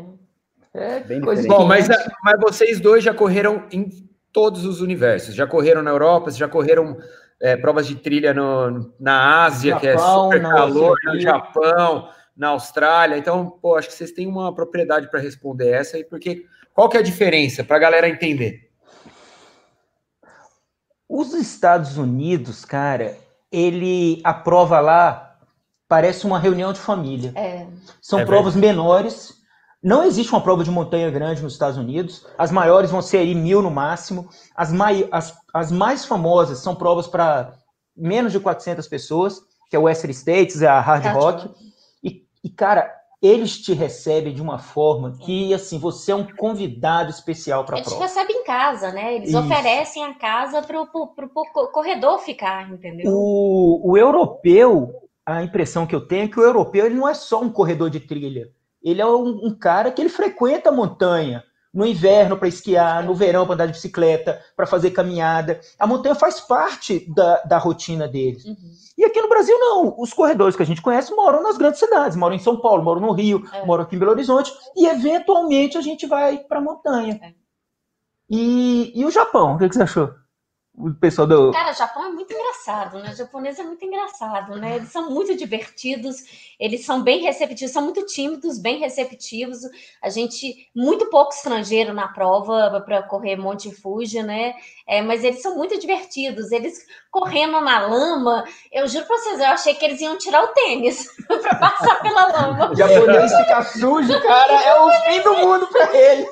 é bem Bom, mas, mas vocês dois já correram em todos os universos, já correram na Europa, já correram é, provas de trilha no, na Ásia, Japão, que é super calor, no Japão na Austrália. Então, pô, acho que vocês têm uma propriedade para responder essa aí, porque qual que é a diferença para a galera entender? Os Estados Unidos, cara, ele aprova lá, parece uma reunião de família. É. São é provas verdade. menores. Não existe uma prova de montanha grande nos Estados Unidos. As maiores vão ser aí mil no máximo. As, mai, as, as mais famosas são provas para menos de 400 pessoas, que é o Western States, a Hard Rock. E, cara, eles te recebem de uma forma que, assim, você é um convidado especial para a prova. Eles recebem em casa, né? Eles Isso. oferecem a casa para o corredor ficar, entendeu? O, o europeu, a impressão que eu tenho é que o europeu ele não é só um corredor de trilha. Ele é um, um cara que ele frequenta a montanha no inverno para esquiar, no verão para andar de bicicleta, para fazer caminhada. A montanha faz parte da, da rotina deles. Uhum. E aqui no Brasil, não. Os corredores que a gente conhece moram nas grandes cidades, moram em São Paulo, moram no Rio, é. moram aqui em Belo Horizonte, e eventualmente a gente vai para a montanha. É. E, e o Japão, o que, que você achou? O pessoal do. Cara, o Japão é muito engraçado, né? O japonês é muito engraçado, né? Eles são muito divertidos, eles são bem receptivos, são muito tímidos, bem receptivos. A gente, muito pouco estrangeiro na prova para correr Monte Fuji, né? É, mas eles são muito divertidos, eles correndo na lama. Eu juro para vocês, eu achei que eles iam tirar o tênis (laughs) para passar pela lama. O japonês ficar sujo, cara, é o fim do mundo para eles.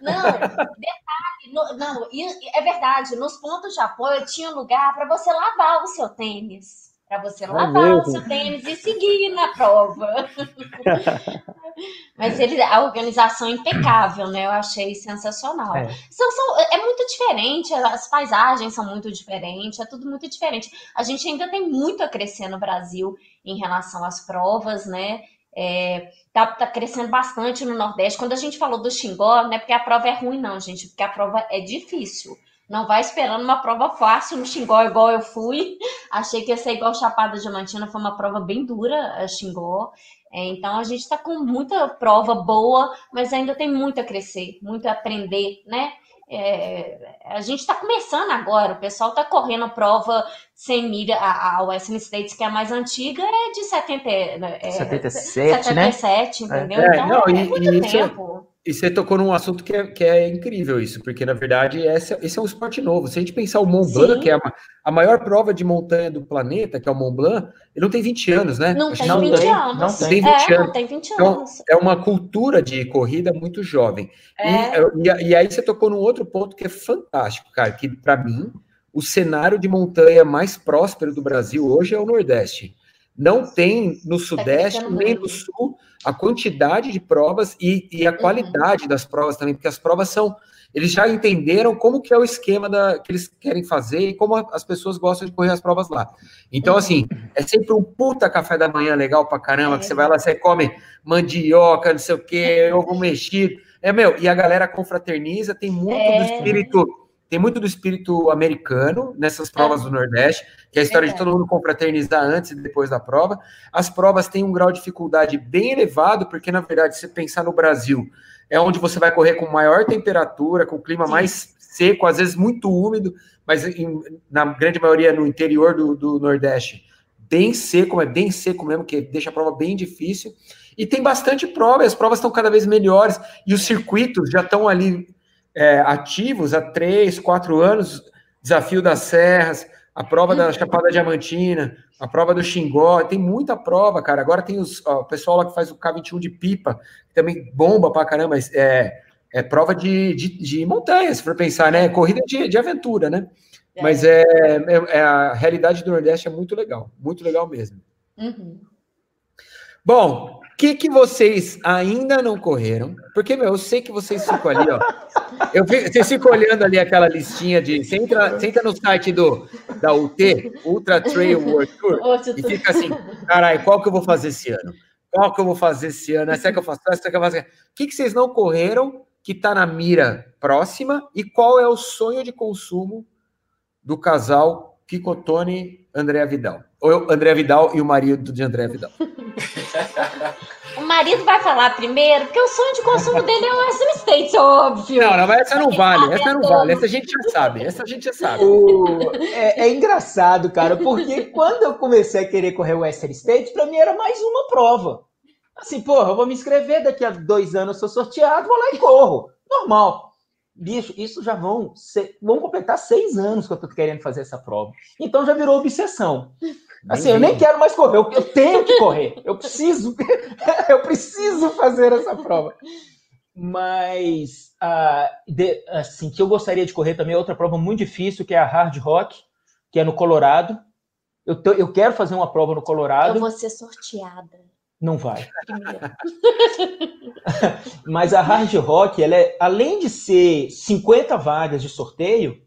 Não, detalhe, no, não, é verdade, nos pontos de apoio tinha lugar para você lavar o seu tênis. Para você lavar é o seu tênis e seguir na prova. (laughs) Mas ele, a organização é impecável, né? Eu achei sensacional. É. São, são, é muito diferente, as paisagens são muito diferentes, é tudo muito diferente. A gente ainda tem muito a crescer no Brasil em relação às provas, né? É, tá, tá, crescendo bastante no Nordeste. Quando a gente falou do Xingó, não é porque a prova é ruim, não, gente, porque a prova é difícil. Não vai esperando uma prova fácil no Xingó, igual eu fui. (laughs) Achei que ia ser igual Chapada Diamantina, foi uma prova bem dura, a Xingó. É, então a gente está com muita prova boa, mas ainda tem muito a crescer, muito a aprender, né? É, a gente está começando agora, o pessoal está correndo prova sem milha, a, a Western States, que é a mais antiga, é de 70, é, 77, 77, né? entendeu? É, então não, é, e, muito e tempo. E você tocou num assunto que é, que é incrível isso, porque na verdade esse, esse é um esporte novo. Se a gente pensar o Mont Blanc, Sim. que é a, a, maior prova de montanha do planeta, que é o Mont Blanc, ele não tem 20 anos, né? Não tem não 20 tem, anos. Não tem, 20 é, anos. Não tem 20 então, anos. é uma cultura de corrida muito jovem. É. E, e, e aí você tocou num outro ponto que é fantástico, cara, que para mim, o cenário de montanha mais próspero do Brasil hoje é o Nordeste. Não tem no tá Sudeste, nem no Sul a quantidade de provas e, e a uhum. qualidade das provas também, porque as provas são. Eles já entenderam como que é o esquema da, que eles querem fazer e como as pessoas gostam de correr as provas lá. Então, assim, é sempre um puta café da manhã legal pra caramba, é. que você vai lá, você come mandioca, não sei o quê, ovo mexido. É, meu, e a galera confraterniza, tem muito é. do espírito tem muito do espírito americano nessas provas é. do Nordeste, que é a história é. de todo mundo confraternizar antes e depois da prova. As provas têm um grau de dificuldade bem elevado, porque, na verdade, se pensar no Brasil, é onde você vai correr com maior temperatura, com clima Sim. mais seco, às vezes muito úmido, mas em, na grande maioria no interior do, do Nordeste, bem seco, é bem seco mesmo, que deixa a prova bem difícil. E tem bastante prova, e as provas estão cada vez melhores, e os circuitos já estão ali é, ativos há três, quatro anos, desafio das serras, a prova da Chapada Diamantina, a prova do Xingó, tem muita prova, cara. Agora tem os, ó, o pessoal lá que faz o K21 de pipa, que também bomba pra caramba, é, é prova de, de, de montanha, se for pensar, né? Corrida de, de aventura, né? É. Mas é, é, é, a realidade do Nordeste é muito legal, muito legal mesmo. Uhum. Bom, que, que vocês ainda não correram? Porque, meu, eu sei que vocês ficam ali, ó. Eu fico, vocês ficam olhando ali aquela listinha de. Você entra, você entra no site do, da UT, Ultra Trail World Tour, e fica assim: caralho, qual que eu vou fazer esse ano? Qual que eu vou fazer esse ano? Essa é que eu faço, essa é que eu faço. O que, que vocês não correram que está na mira próxima? E qual é o sonho de consumo do casal Kikotone André Vidal? Ou André Vidal e o marido de André Vidal? (laughs) O marido vai falar primeiro, porque o sonho de consumo dele é o Western States, óbvio. Não, não, mas essa não vale, essa não vale, essa a gente já sabe, essa a gente já sabe. O... É, é, engraçado, cara, porque quando eu comecei a querer correr o Western States, para mim era mais uma prova. Assim, porra, eu vou me inscrever, daqui a dois anos eu sou sorteado, vou lá e corro. Normal. Bicho, isso já vão, ser, vão completar seis anos que eu tô querendo fazer essa prova. Então já virou obsessão. Assim, eu nem quero mais correr, eu tenho que correr. Eu preciso, (laughs) eu preciso fazer essa prova. Mas, uh, de, assim, que eu gostaria de correr também é outra prova muito difícil, que é a Hard Rock, que é no Colorado. Eu, tô, eu quero fazer uma prova no Colorado. Eu vou ser sorteada. Não vai. (laughs) (laughs) Mas a Hard Rock, ela é, além de ser 50 vagas de sorteio,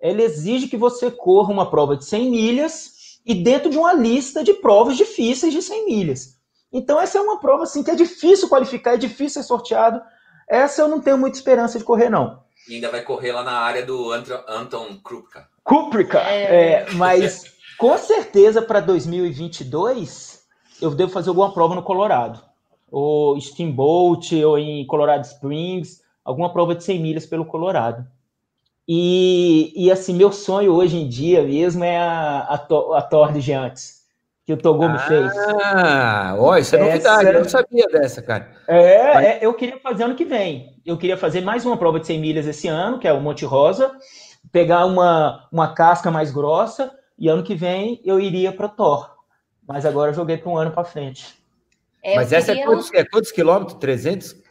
ela exige que você corra uma prova de 100 milhas e dentro de uma lista de provas difíceis de 100 milhas. Então essa é uma prova assim que é difícil qualificar, é difícil ser sorteado. Essa eu não tenho muita esperança de correr não. E ainda vai correr lá na área do Anton Krupka. Krupka, é, mas com certeza para 2022 eu devo fazer alguma prova no Colorado. Ou Steamboat, ou em Colorado Springs, alguma prova de 100 milhas pelo Colorado. E, e assim, meu sonho hoje em dia mesmo é a, a, a Thor de Giantes, que o Togô ah, me fez. Ah, ó, isso é novidade, eu não sabia dessa, cara. É, Mas... é, eu queria fazer ano que vem. Eu queria fazer mais uma prova de 100 milhas esse ano, que é o Monte Rosa, pegar uma, uma casca mais grossa, e ano que vem eu iria para Thor. Mas agora eu joguei para um ano para frente. É, Mas essa é quantos, é quantos quilômetros? 300?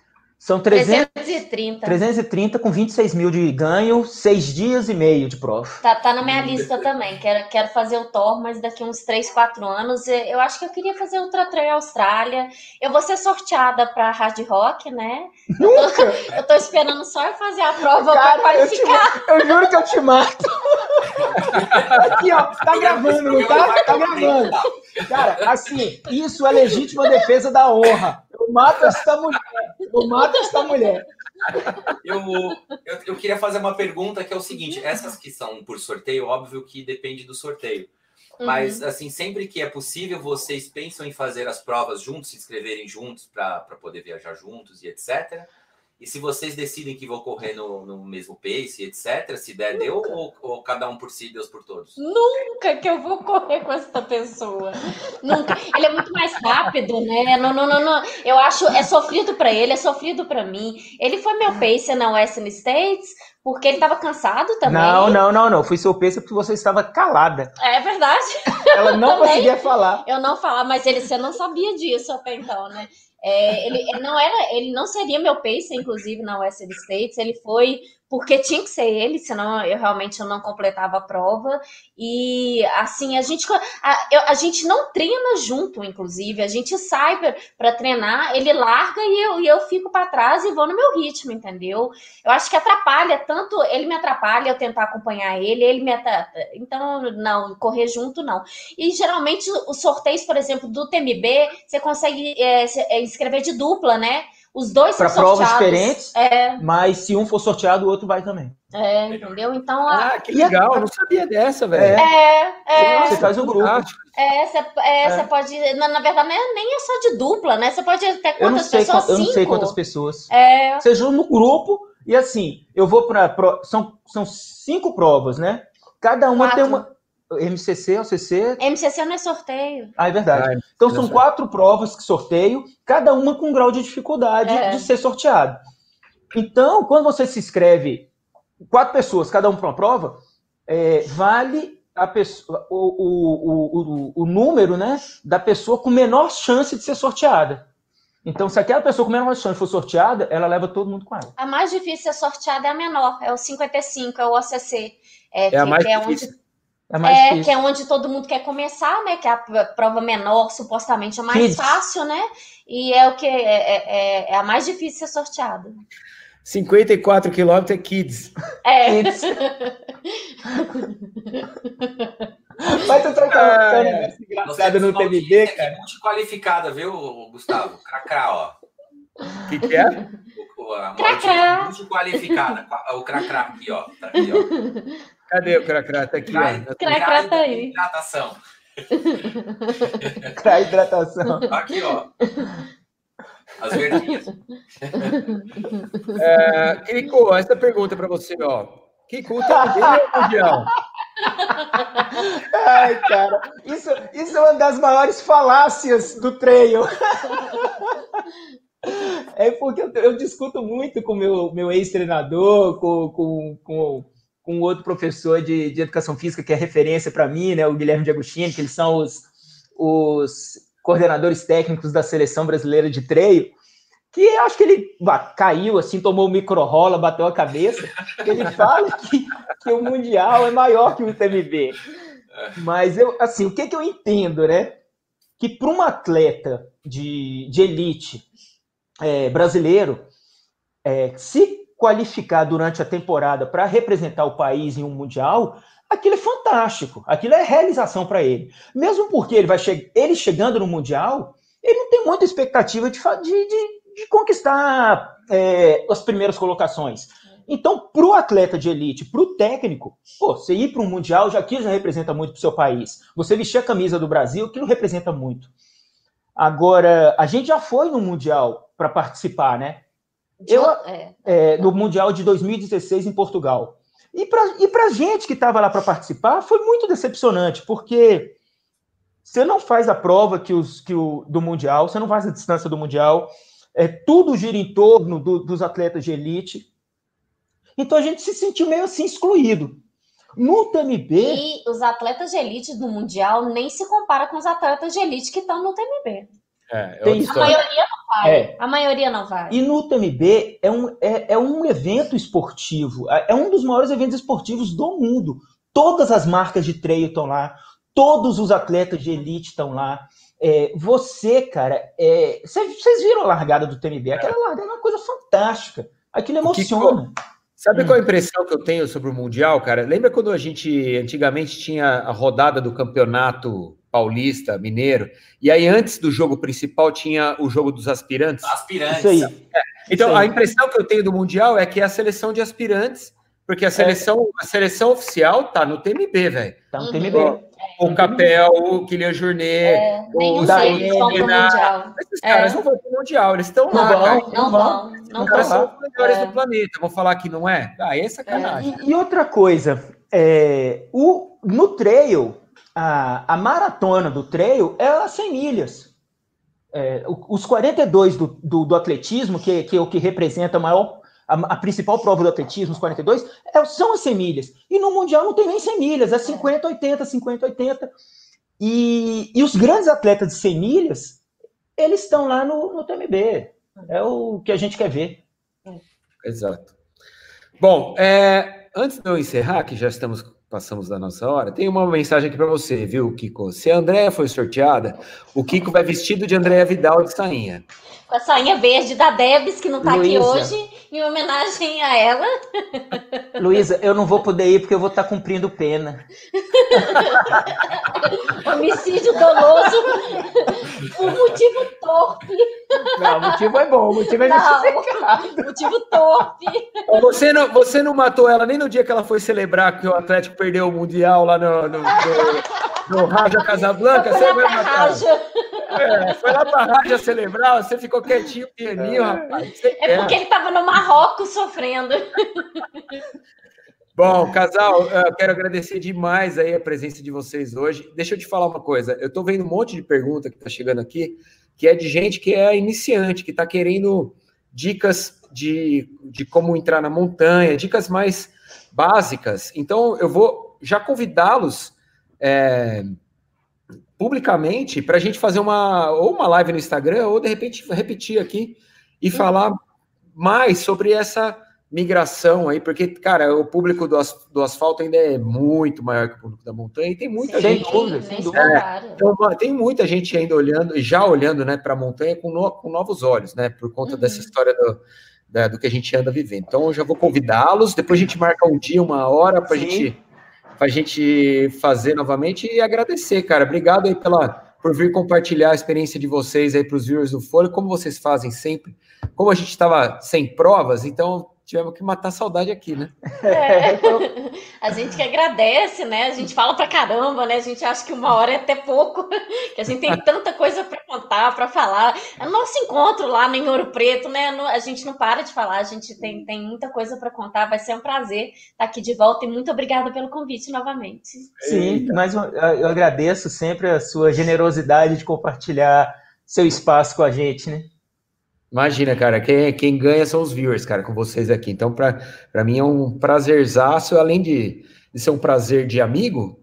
São 300, 330. 330 com 26 mil de ganho, seis dias e meio de prova. Tá, tá na minha lista também. Quero, quero fazer o Thor, mas daqui uns 3, 4 anos. Eu acho que eu queria fazer Ultra Trail Austrália. Eu vou ser sorteada para Hard Rock, né? Nunca! Eu tô, (laughs) eu tô esperando só eu fazer a prova para qualificar. Eu, te, eu, juro que eu te mato. Aqui, ó, tá gravando, não tá? Tá gravando. Cara, assim, isso é legítima defesa da honra. Eu mato essa mulher. Eu mato essa mulher. Eu, eu, eu, queria fazer uma pergunta que é o seguinte: essas que são por sorteio, óbvio que depende do sorteio. Uhum. Mas, assim, sempre que é possível, vocês pensam em fazer as provas juntos, se inscreverem juntos para poder viajar juntos e etc. E se vocês decidem que vão correr no, no mesmo pace, etc., se der, Nunca. deu, ou, ou, cada um por si, Deus por todos? Nunca que eu vou correr com essa pessoa. Nunca. Ele é muito mais rápido, né? Não, não, não, não. Eu acho, é sofrido para ele, é sofrido para mim. Ele foi meu pace na Western States, porque ele estava cansado também. Não, não, não, não. Fui seu pace porque você estava calada. É verdade. Ela não conseguia falar. Eu não falava, mas ele, você não sabia disso até então, né? É, ele, não era, ele não seria meu pacer, inclusive, na Western States. Ele foi porque tinha que ser ele, senão eu realmente eu não completava a prova. E assim, a gente, a, eu, a gente não treina junto, inclusive, a gente sai para treinar, ele larga e eu, e eu fico para trás e vou no meu ritmo, entendeu? Eu acho que atrapalha tanto, ele me atrapalha eu tentar acompanhar ele, ele me atrapalha, então não, correr junto não. E geralmente os sorteios, por exemplo, do TMB, você consegue é, é, escrever de dupla, né? Os dois são sorteados. Para provas diferentes, é. mas se um for sorteado, o outro vai também. É, entendeu? Então. Ah, que legal, a... eu não sabia dessa, velho. É, é. Você faz o grupo. É, você, é, é. pode. Na, na verdade, nem é só de dupla, né? Você pode ter quantas pessoas? Eu não sei quantas pessoas. É. Você junta no grupo e assim, eu vou para. São, são cinco provas, né? Cada uma Quatro. tem uma. MCC, OCC. MCC não é sorteio. Ah, é verdade. Ah, então são quatro provas que sorteio, cada uma com um grau de dificuldade é. de ser sorteado. Então, quando você se inscreve, quatro pessoas, cada um para uma prova, é, vale a pessoa, o, o, o, o, número né, da pessoa com menor chance de ser sorteada. Então, se aquela pessoa com menor chance for sorteada, ela leva todo mundo com ela. A mais difícil ser sorteada é a menor, é o 55, é o OCC. É, é a mais é difícil. Onde é, mais é que é onde todo mundo quer começar, né? Que é a prova menor, supostamente, é mais Kids. fácil, né? E é o que é, é, é, é a mais difícil ser sorteada. 54 quilômetros é Kids. É. Kids. (laughs) Vai tu trocar ah, um negócio engraçado no TVD, cara. Multiqualificada, viu, Gustavo? Cracrá, ó. O que, que é? O, a multiqualificada. O cracrá aqui, ó. Tá aqui, ó. (laughs) Cadê o Cracrá? Tá aqui, Crai, ó. Cracrá tá aí. Hidratação. Crai (laughs) hidratação. (laughs) Aqui, ó. As verdinhas. É, Kiko, essa pergunta para você, ó. Kiko, tá é mundial? (laughs) Ai, cara, isso, isso é uma das maiores falácias do trail. É porque eu, eu discuto muito com meu meu ex-treinador, com, com, com com outro professor de, de educação física que é referência para mim, né, o Guilherme de Agostini, que eles são os, os coordenadores técnicos da seleção brasileira de treino, que acho que ele caiu assim, tomou o micro-rola, bateu a cabeça, ele fala (laughs) que, que o Mundial é maior que o TMB. Mas eu, assim, o que, que eu entendo, né? Que para um atleta de, de elite é, brasileiro é, se qualificar durante a temporada para representar o país em um mundial, aquilo é fantástico, aquilo é realização para ele. Mesmo porque ele vai che ele chegando no mundial, ele não tem muita expectativa de, de, de, de conquistar é, as primeiras colocações. Então, para o atleta de elite, para o técnico, pô, você ir para um mundial já aquilo já representa muito para o seu país. Você vestir a camisa do Brasil, aquilo representa muito. Agora, a gente já foi no mundial para participar, né? Eu, é. É, no mundial de 2016 em Portugal. E para e a gente que estava lá para participar, foi muito decepcionante, porque você não faz a prova que os, que o, do Mundial, você não faz a distância do Mundial, é, tudo gira em torno do, dos atletas de elite. Então a gente se sentiu meio assim excluído. No TMB. E os atletas de elite do Mundial nem se compara com os atletas de elite que estão no TMB. É, é a maioria não vai. É. A maioria não vai. E no TMB é um, é, é um evento esportivo, é, é um dos maiores eventos esportivos do mundo. Todas as marcas de trail estão lá, todos os atletas de elite estão lá. É, você, cara, é, vocês viram a largada do TMB? Aquela largada é uma coisa fantástica. Aquilo emociona. Sabe hum. qual a impressão que eu tenho sobre o Mundial, cara? Lembra quando a gente antigamente tinha a rodada do campeonato paulista, mineiro, e aí antes do jogo principal tinha o jogo dos aspirantes? Aspirantes. Isso aí. É. Então, Isso aí. a impressão que eu tenho do Mundial é que é a seleção de aspirantes, porque a seleção, é. a seleção oficial tá no TMB, velho. Tá no TMB. Uhum. O Capel, o Kylian Jornet, é, o Daí, Esses caras é. não vão pro Mundial, eles estão lá. Vão, não, vão, não vão. são os melhores é. do planeta. Vou falar que não é? Ah, é sacanagem. E, e outra coisa, é, o, no trail, a, a maratona do trail é as 100 milhas. É, os 42 do, do, do atletismo, que, que é o que representa a maior a, a, principal prova do atletismo, os 42, é, são as 100 milhas. E no Mundial não tem nem 100 milhas, é 50, 80, 50, 80. E, e os grandes atletas de 100 milhas, eles estão lá no, no TMB. É o que a gente quer ver. Exato. Bom, é, antes de eu encerrar, que já estamos passamos da nossa hora, tem uma mensagem aqui para você, viu, Kiko? Se a Andréia foi sorteada, o Kiko vai vestido de Andréia Vidal de sainha. Com a sainha verde da Debs, que não está aqui hoje, em homenagem a ela. Luísa, eu não vou poder ir porque eu vou estar tá cumprindo pena. (laughs) Homicídio doloso por motivo torpe. Não, o motivo é bom, o motivo é não, motivo torpe. Você não, você não matou ela nem no dia que ela foi celebrar que o Atlético perdeu o Mundial lá no, no, no, no Raja Casablanca? Você vai matar. Raja. É, foi lá pra Raja celebrar, você ficou quietinho, pianinho, é. rapaz. É porque ele tava no Marrocos sofrendo. Bom, casal, eu quero agradecer demais aí a presença de vocês hoje. Deixa eu te falar uma coisa. Eu estou vendo um monte de pergunta que está chegando aqui, que é de gente que é iniciante, que está querendo dicas de, de como entrar na montanha, dicas mais básicas. Então, eu vou já convidá-los é, publicamente para a gente fazer uma ou uma live no Instagram, ou de repente repetir aqui e falar mais sobre essa migração aí, porque, cara, o público do, as, do asfalto ainda é muito maior que o público da montanha, e tem muita Sim, gente. Dúvida, sem dúvida. É, então, tem muita gente ainda olhando, já olhando né, para a montanha com, no, com novos olhos, né? Por conta uhum. dessa história do, da, do que a gente anda vivendo. Então, eu já vou convidá-los, depois a gente marca um dia, uma hora, para gente, a gente fazer novamente e agradecer, cara. Obrigado aí pela, por vir compartilhar a experiência de vocês aí para os viewers do Folha, como vocês fazem sempre. Como a gente estava sem provas, então tivemos que matar a saudade aqui, né? É, (laughs) a gente que agradece, né? A gente fala pra caramba, né? A gente acha que uma hora é até pouco, (laughs) que a gente tem tanta coisa para contar, para falar. É o nosso encontro lá em Ouro Preto, né? A gente não para de falar, a gente tem, tem muita coisa para contar. Vai ser um prazer estar aqui de volta e muito obrigada pelo convite novamente. Sim, mas eu agradeço sempre a sua generosidade de compartilhar seu espaço com a gente, né? Imagina, cara, quem, quem ganha são os viewers, cara, com vocês aqui. Então, para mim é um prazerzaço, além de, de ser um prazer de amigo,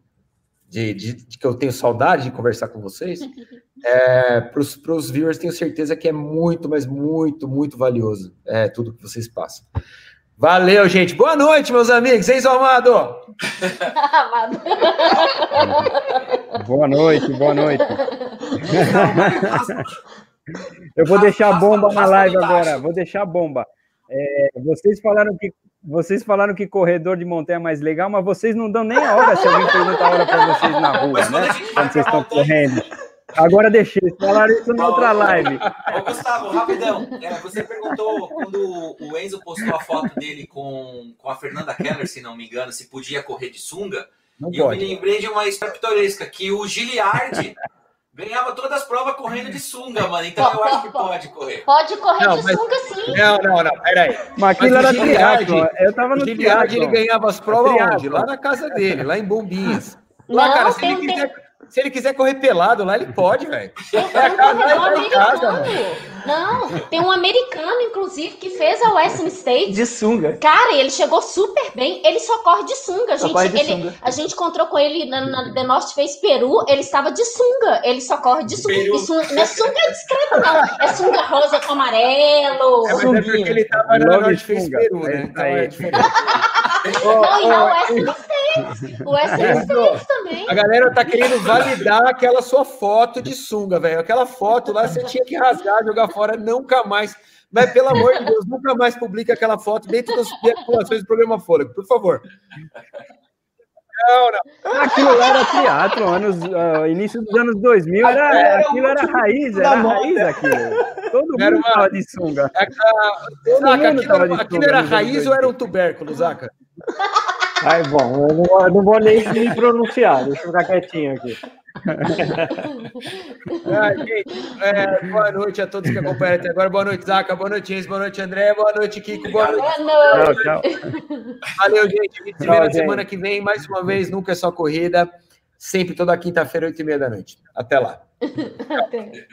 de, de, de, que eu tenho saudade de conversar com vocês, (laughs) é, para os viewers tenho certeza que é muito, mas muito, muito valioso é, tudo que vocês passam. Valeu, gente. Boa noite, meus amigos. Amado? Amado. (laughs) boa noite, boa noite. (laughs) Eu vou deixar a bomba na live agora. Vou deixar a bomba. É, vocês falaram que vocês falaram que corredor de montanha é mais legal, mas vocês não dão nem a hora se alguém pergunta a hora para vocês na rua, né? Quando vocês estão correndo. Agora deixei, falaram isso na outra live. Ô, Gustavo, rapidão. É, você perguntou quando o Enzo postou a foto dele com, com a Fernanda Keller, se não me engano, se podia correr de sunga. Não e pode. eu me lembrei de uma história pitoresca, que o Giliardi ganhava todas as provas correndo de sunga, mano. Então eu acho que pode correr. Pode correr não, de mas... sunga, sim. Não, não, não, peraí. Mas aquilo mas era triatlo. Eu tava no triatlo. ele ganhava as provas onde? Lá na casa dele, lá em Bombinhas. Lá, não, cara, se ele quiser... Tem se ele quiser correr pelado lá, ele pode, velho. Tem um corredor americano. Não, tem um americano, inclusive, que fez a Western State. De sunga. Cara, ele chegou super bem. Ele só corre de sunga. A gente, de ele, sunga. A gente encontrou com ele na, na The North Face Peru. Ele estava de sunga. Ele só corre de sunga. E sunga não é sunga discreto, não. É sunga rosa com amarelo. É, mas é porque ele estava na North Face Peru, né? Então é diferente. Não, e na Western State. O Western State também. A galera tá querendo validar aquela sua foto de sunga, velho. Aquela foto lá você tinha que rasgar, jogar fora, nunca mais. Mas, pelo amor de Deus, nunca mais publique aquela foto dentro das vinculações do programa Fôlego, por favor. Não, não. Aquilo lá era teatro, anos, uh, início dos anos 2000, era, era aquilo era raiz, era raiz aquilo. Todo mundo era uma... tava de sunga. É Todo Zaca, mundo aquilo, era, aquilo era raiz ou era um tubérculo, Zaca? Ai, bom, eu não, eu não vou nem me pronunciar, deixa eu ficar quietinho aqui. Ah, gente, é, boa noite a todos que acompanham até agora. Boa noite, Zaca. Boa noite, Enzo. Boa noite, André. Boa noite, Kiko. Boa noite. Boa noite. Tchau, tchau. Valeu, gente. A gente se vê na semana que vem. Mais uma vez, nunca é só corrida. Sempre toda quinta-feira, oito e meia da noite. Até lá. Até.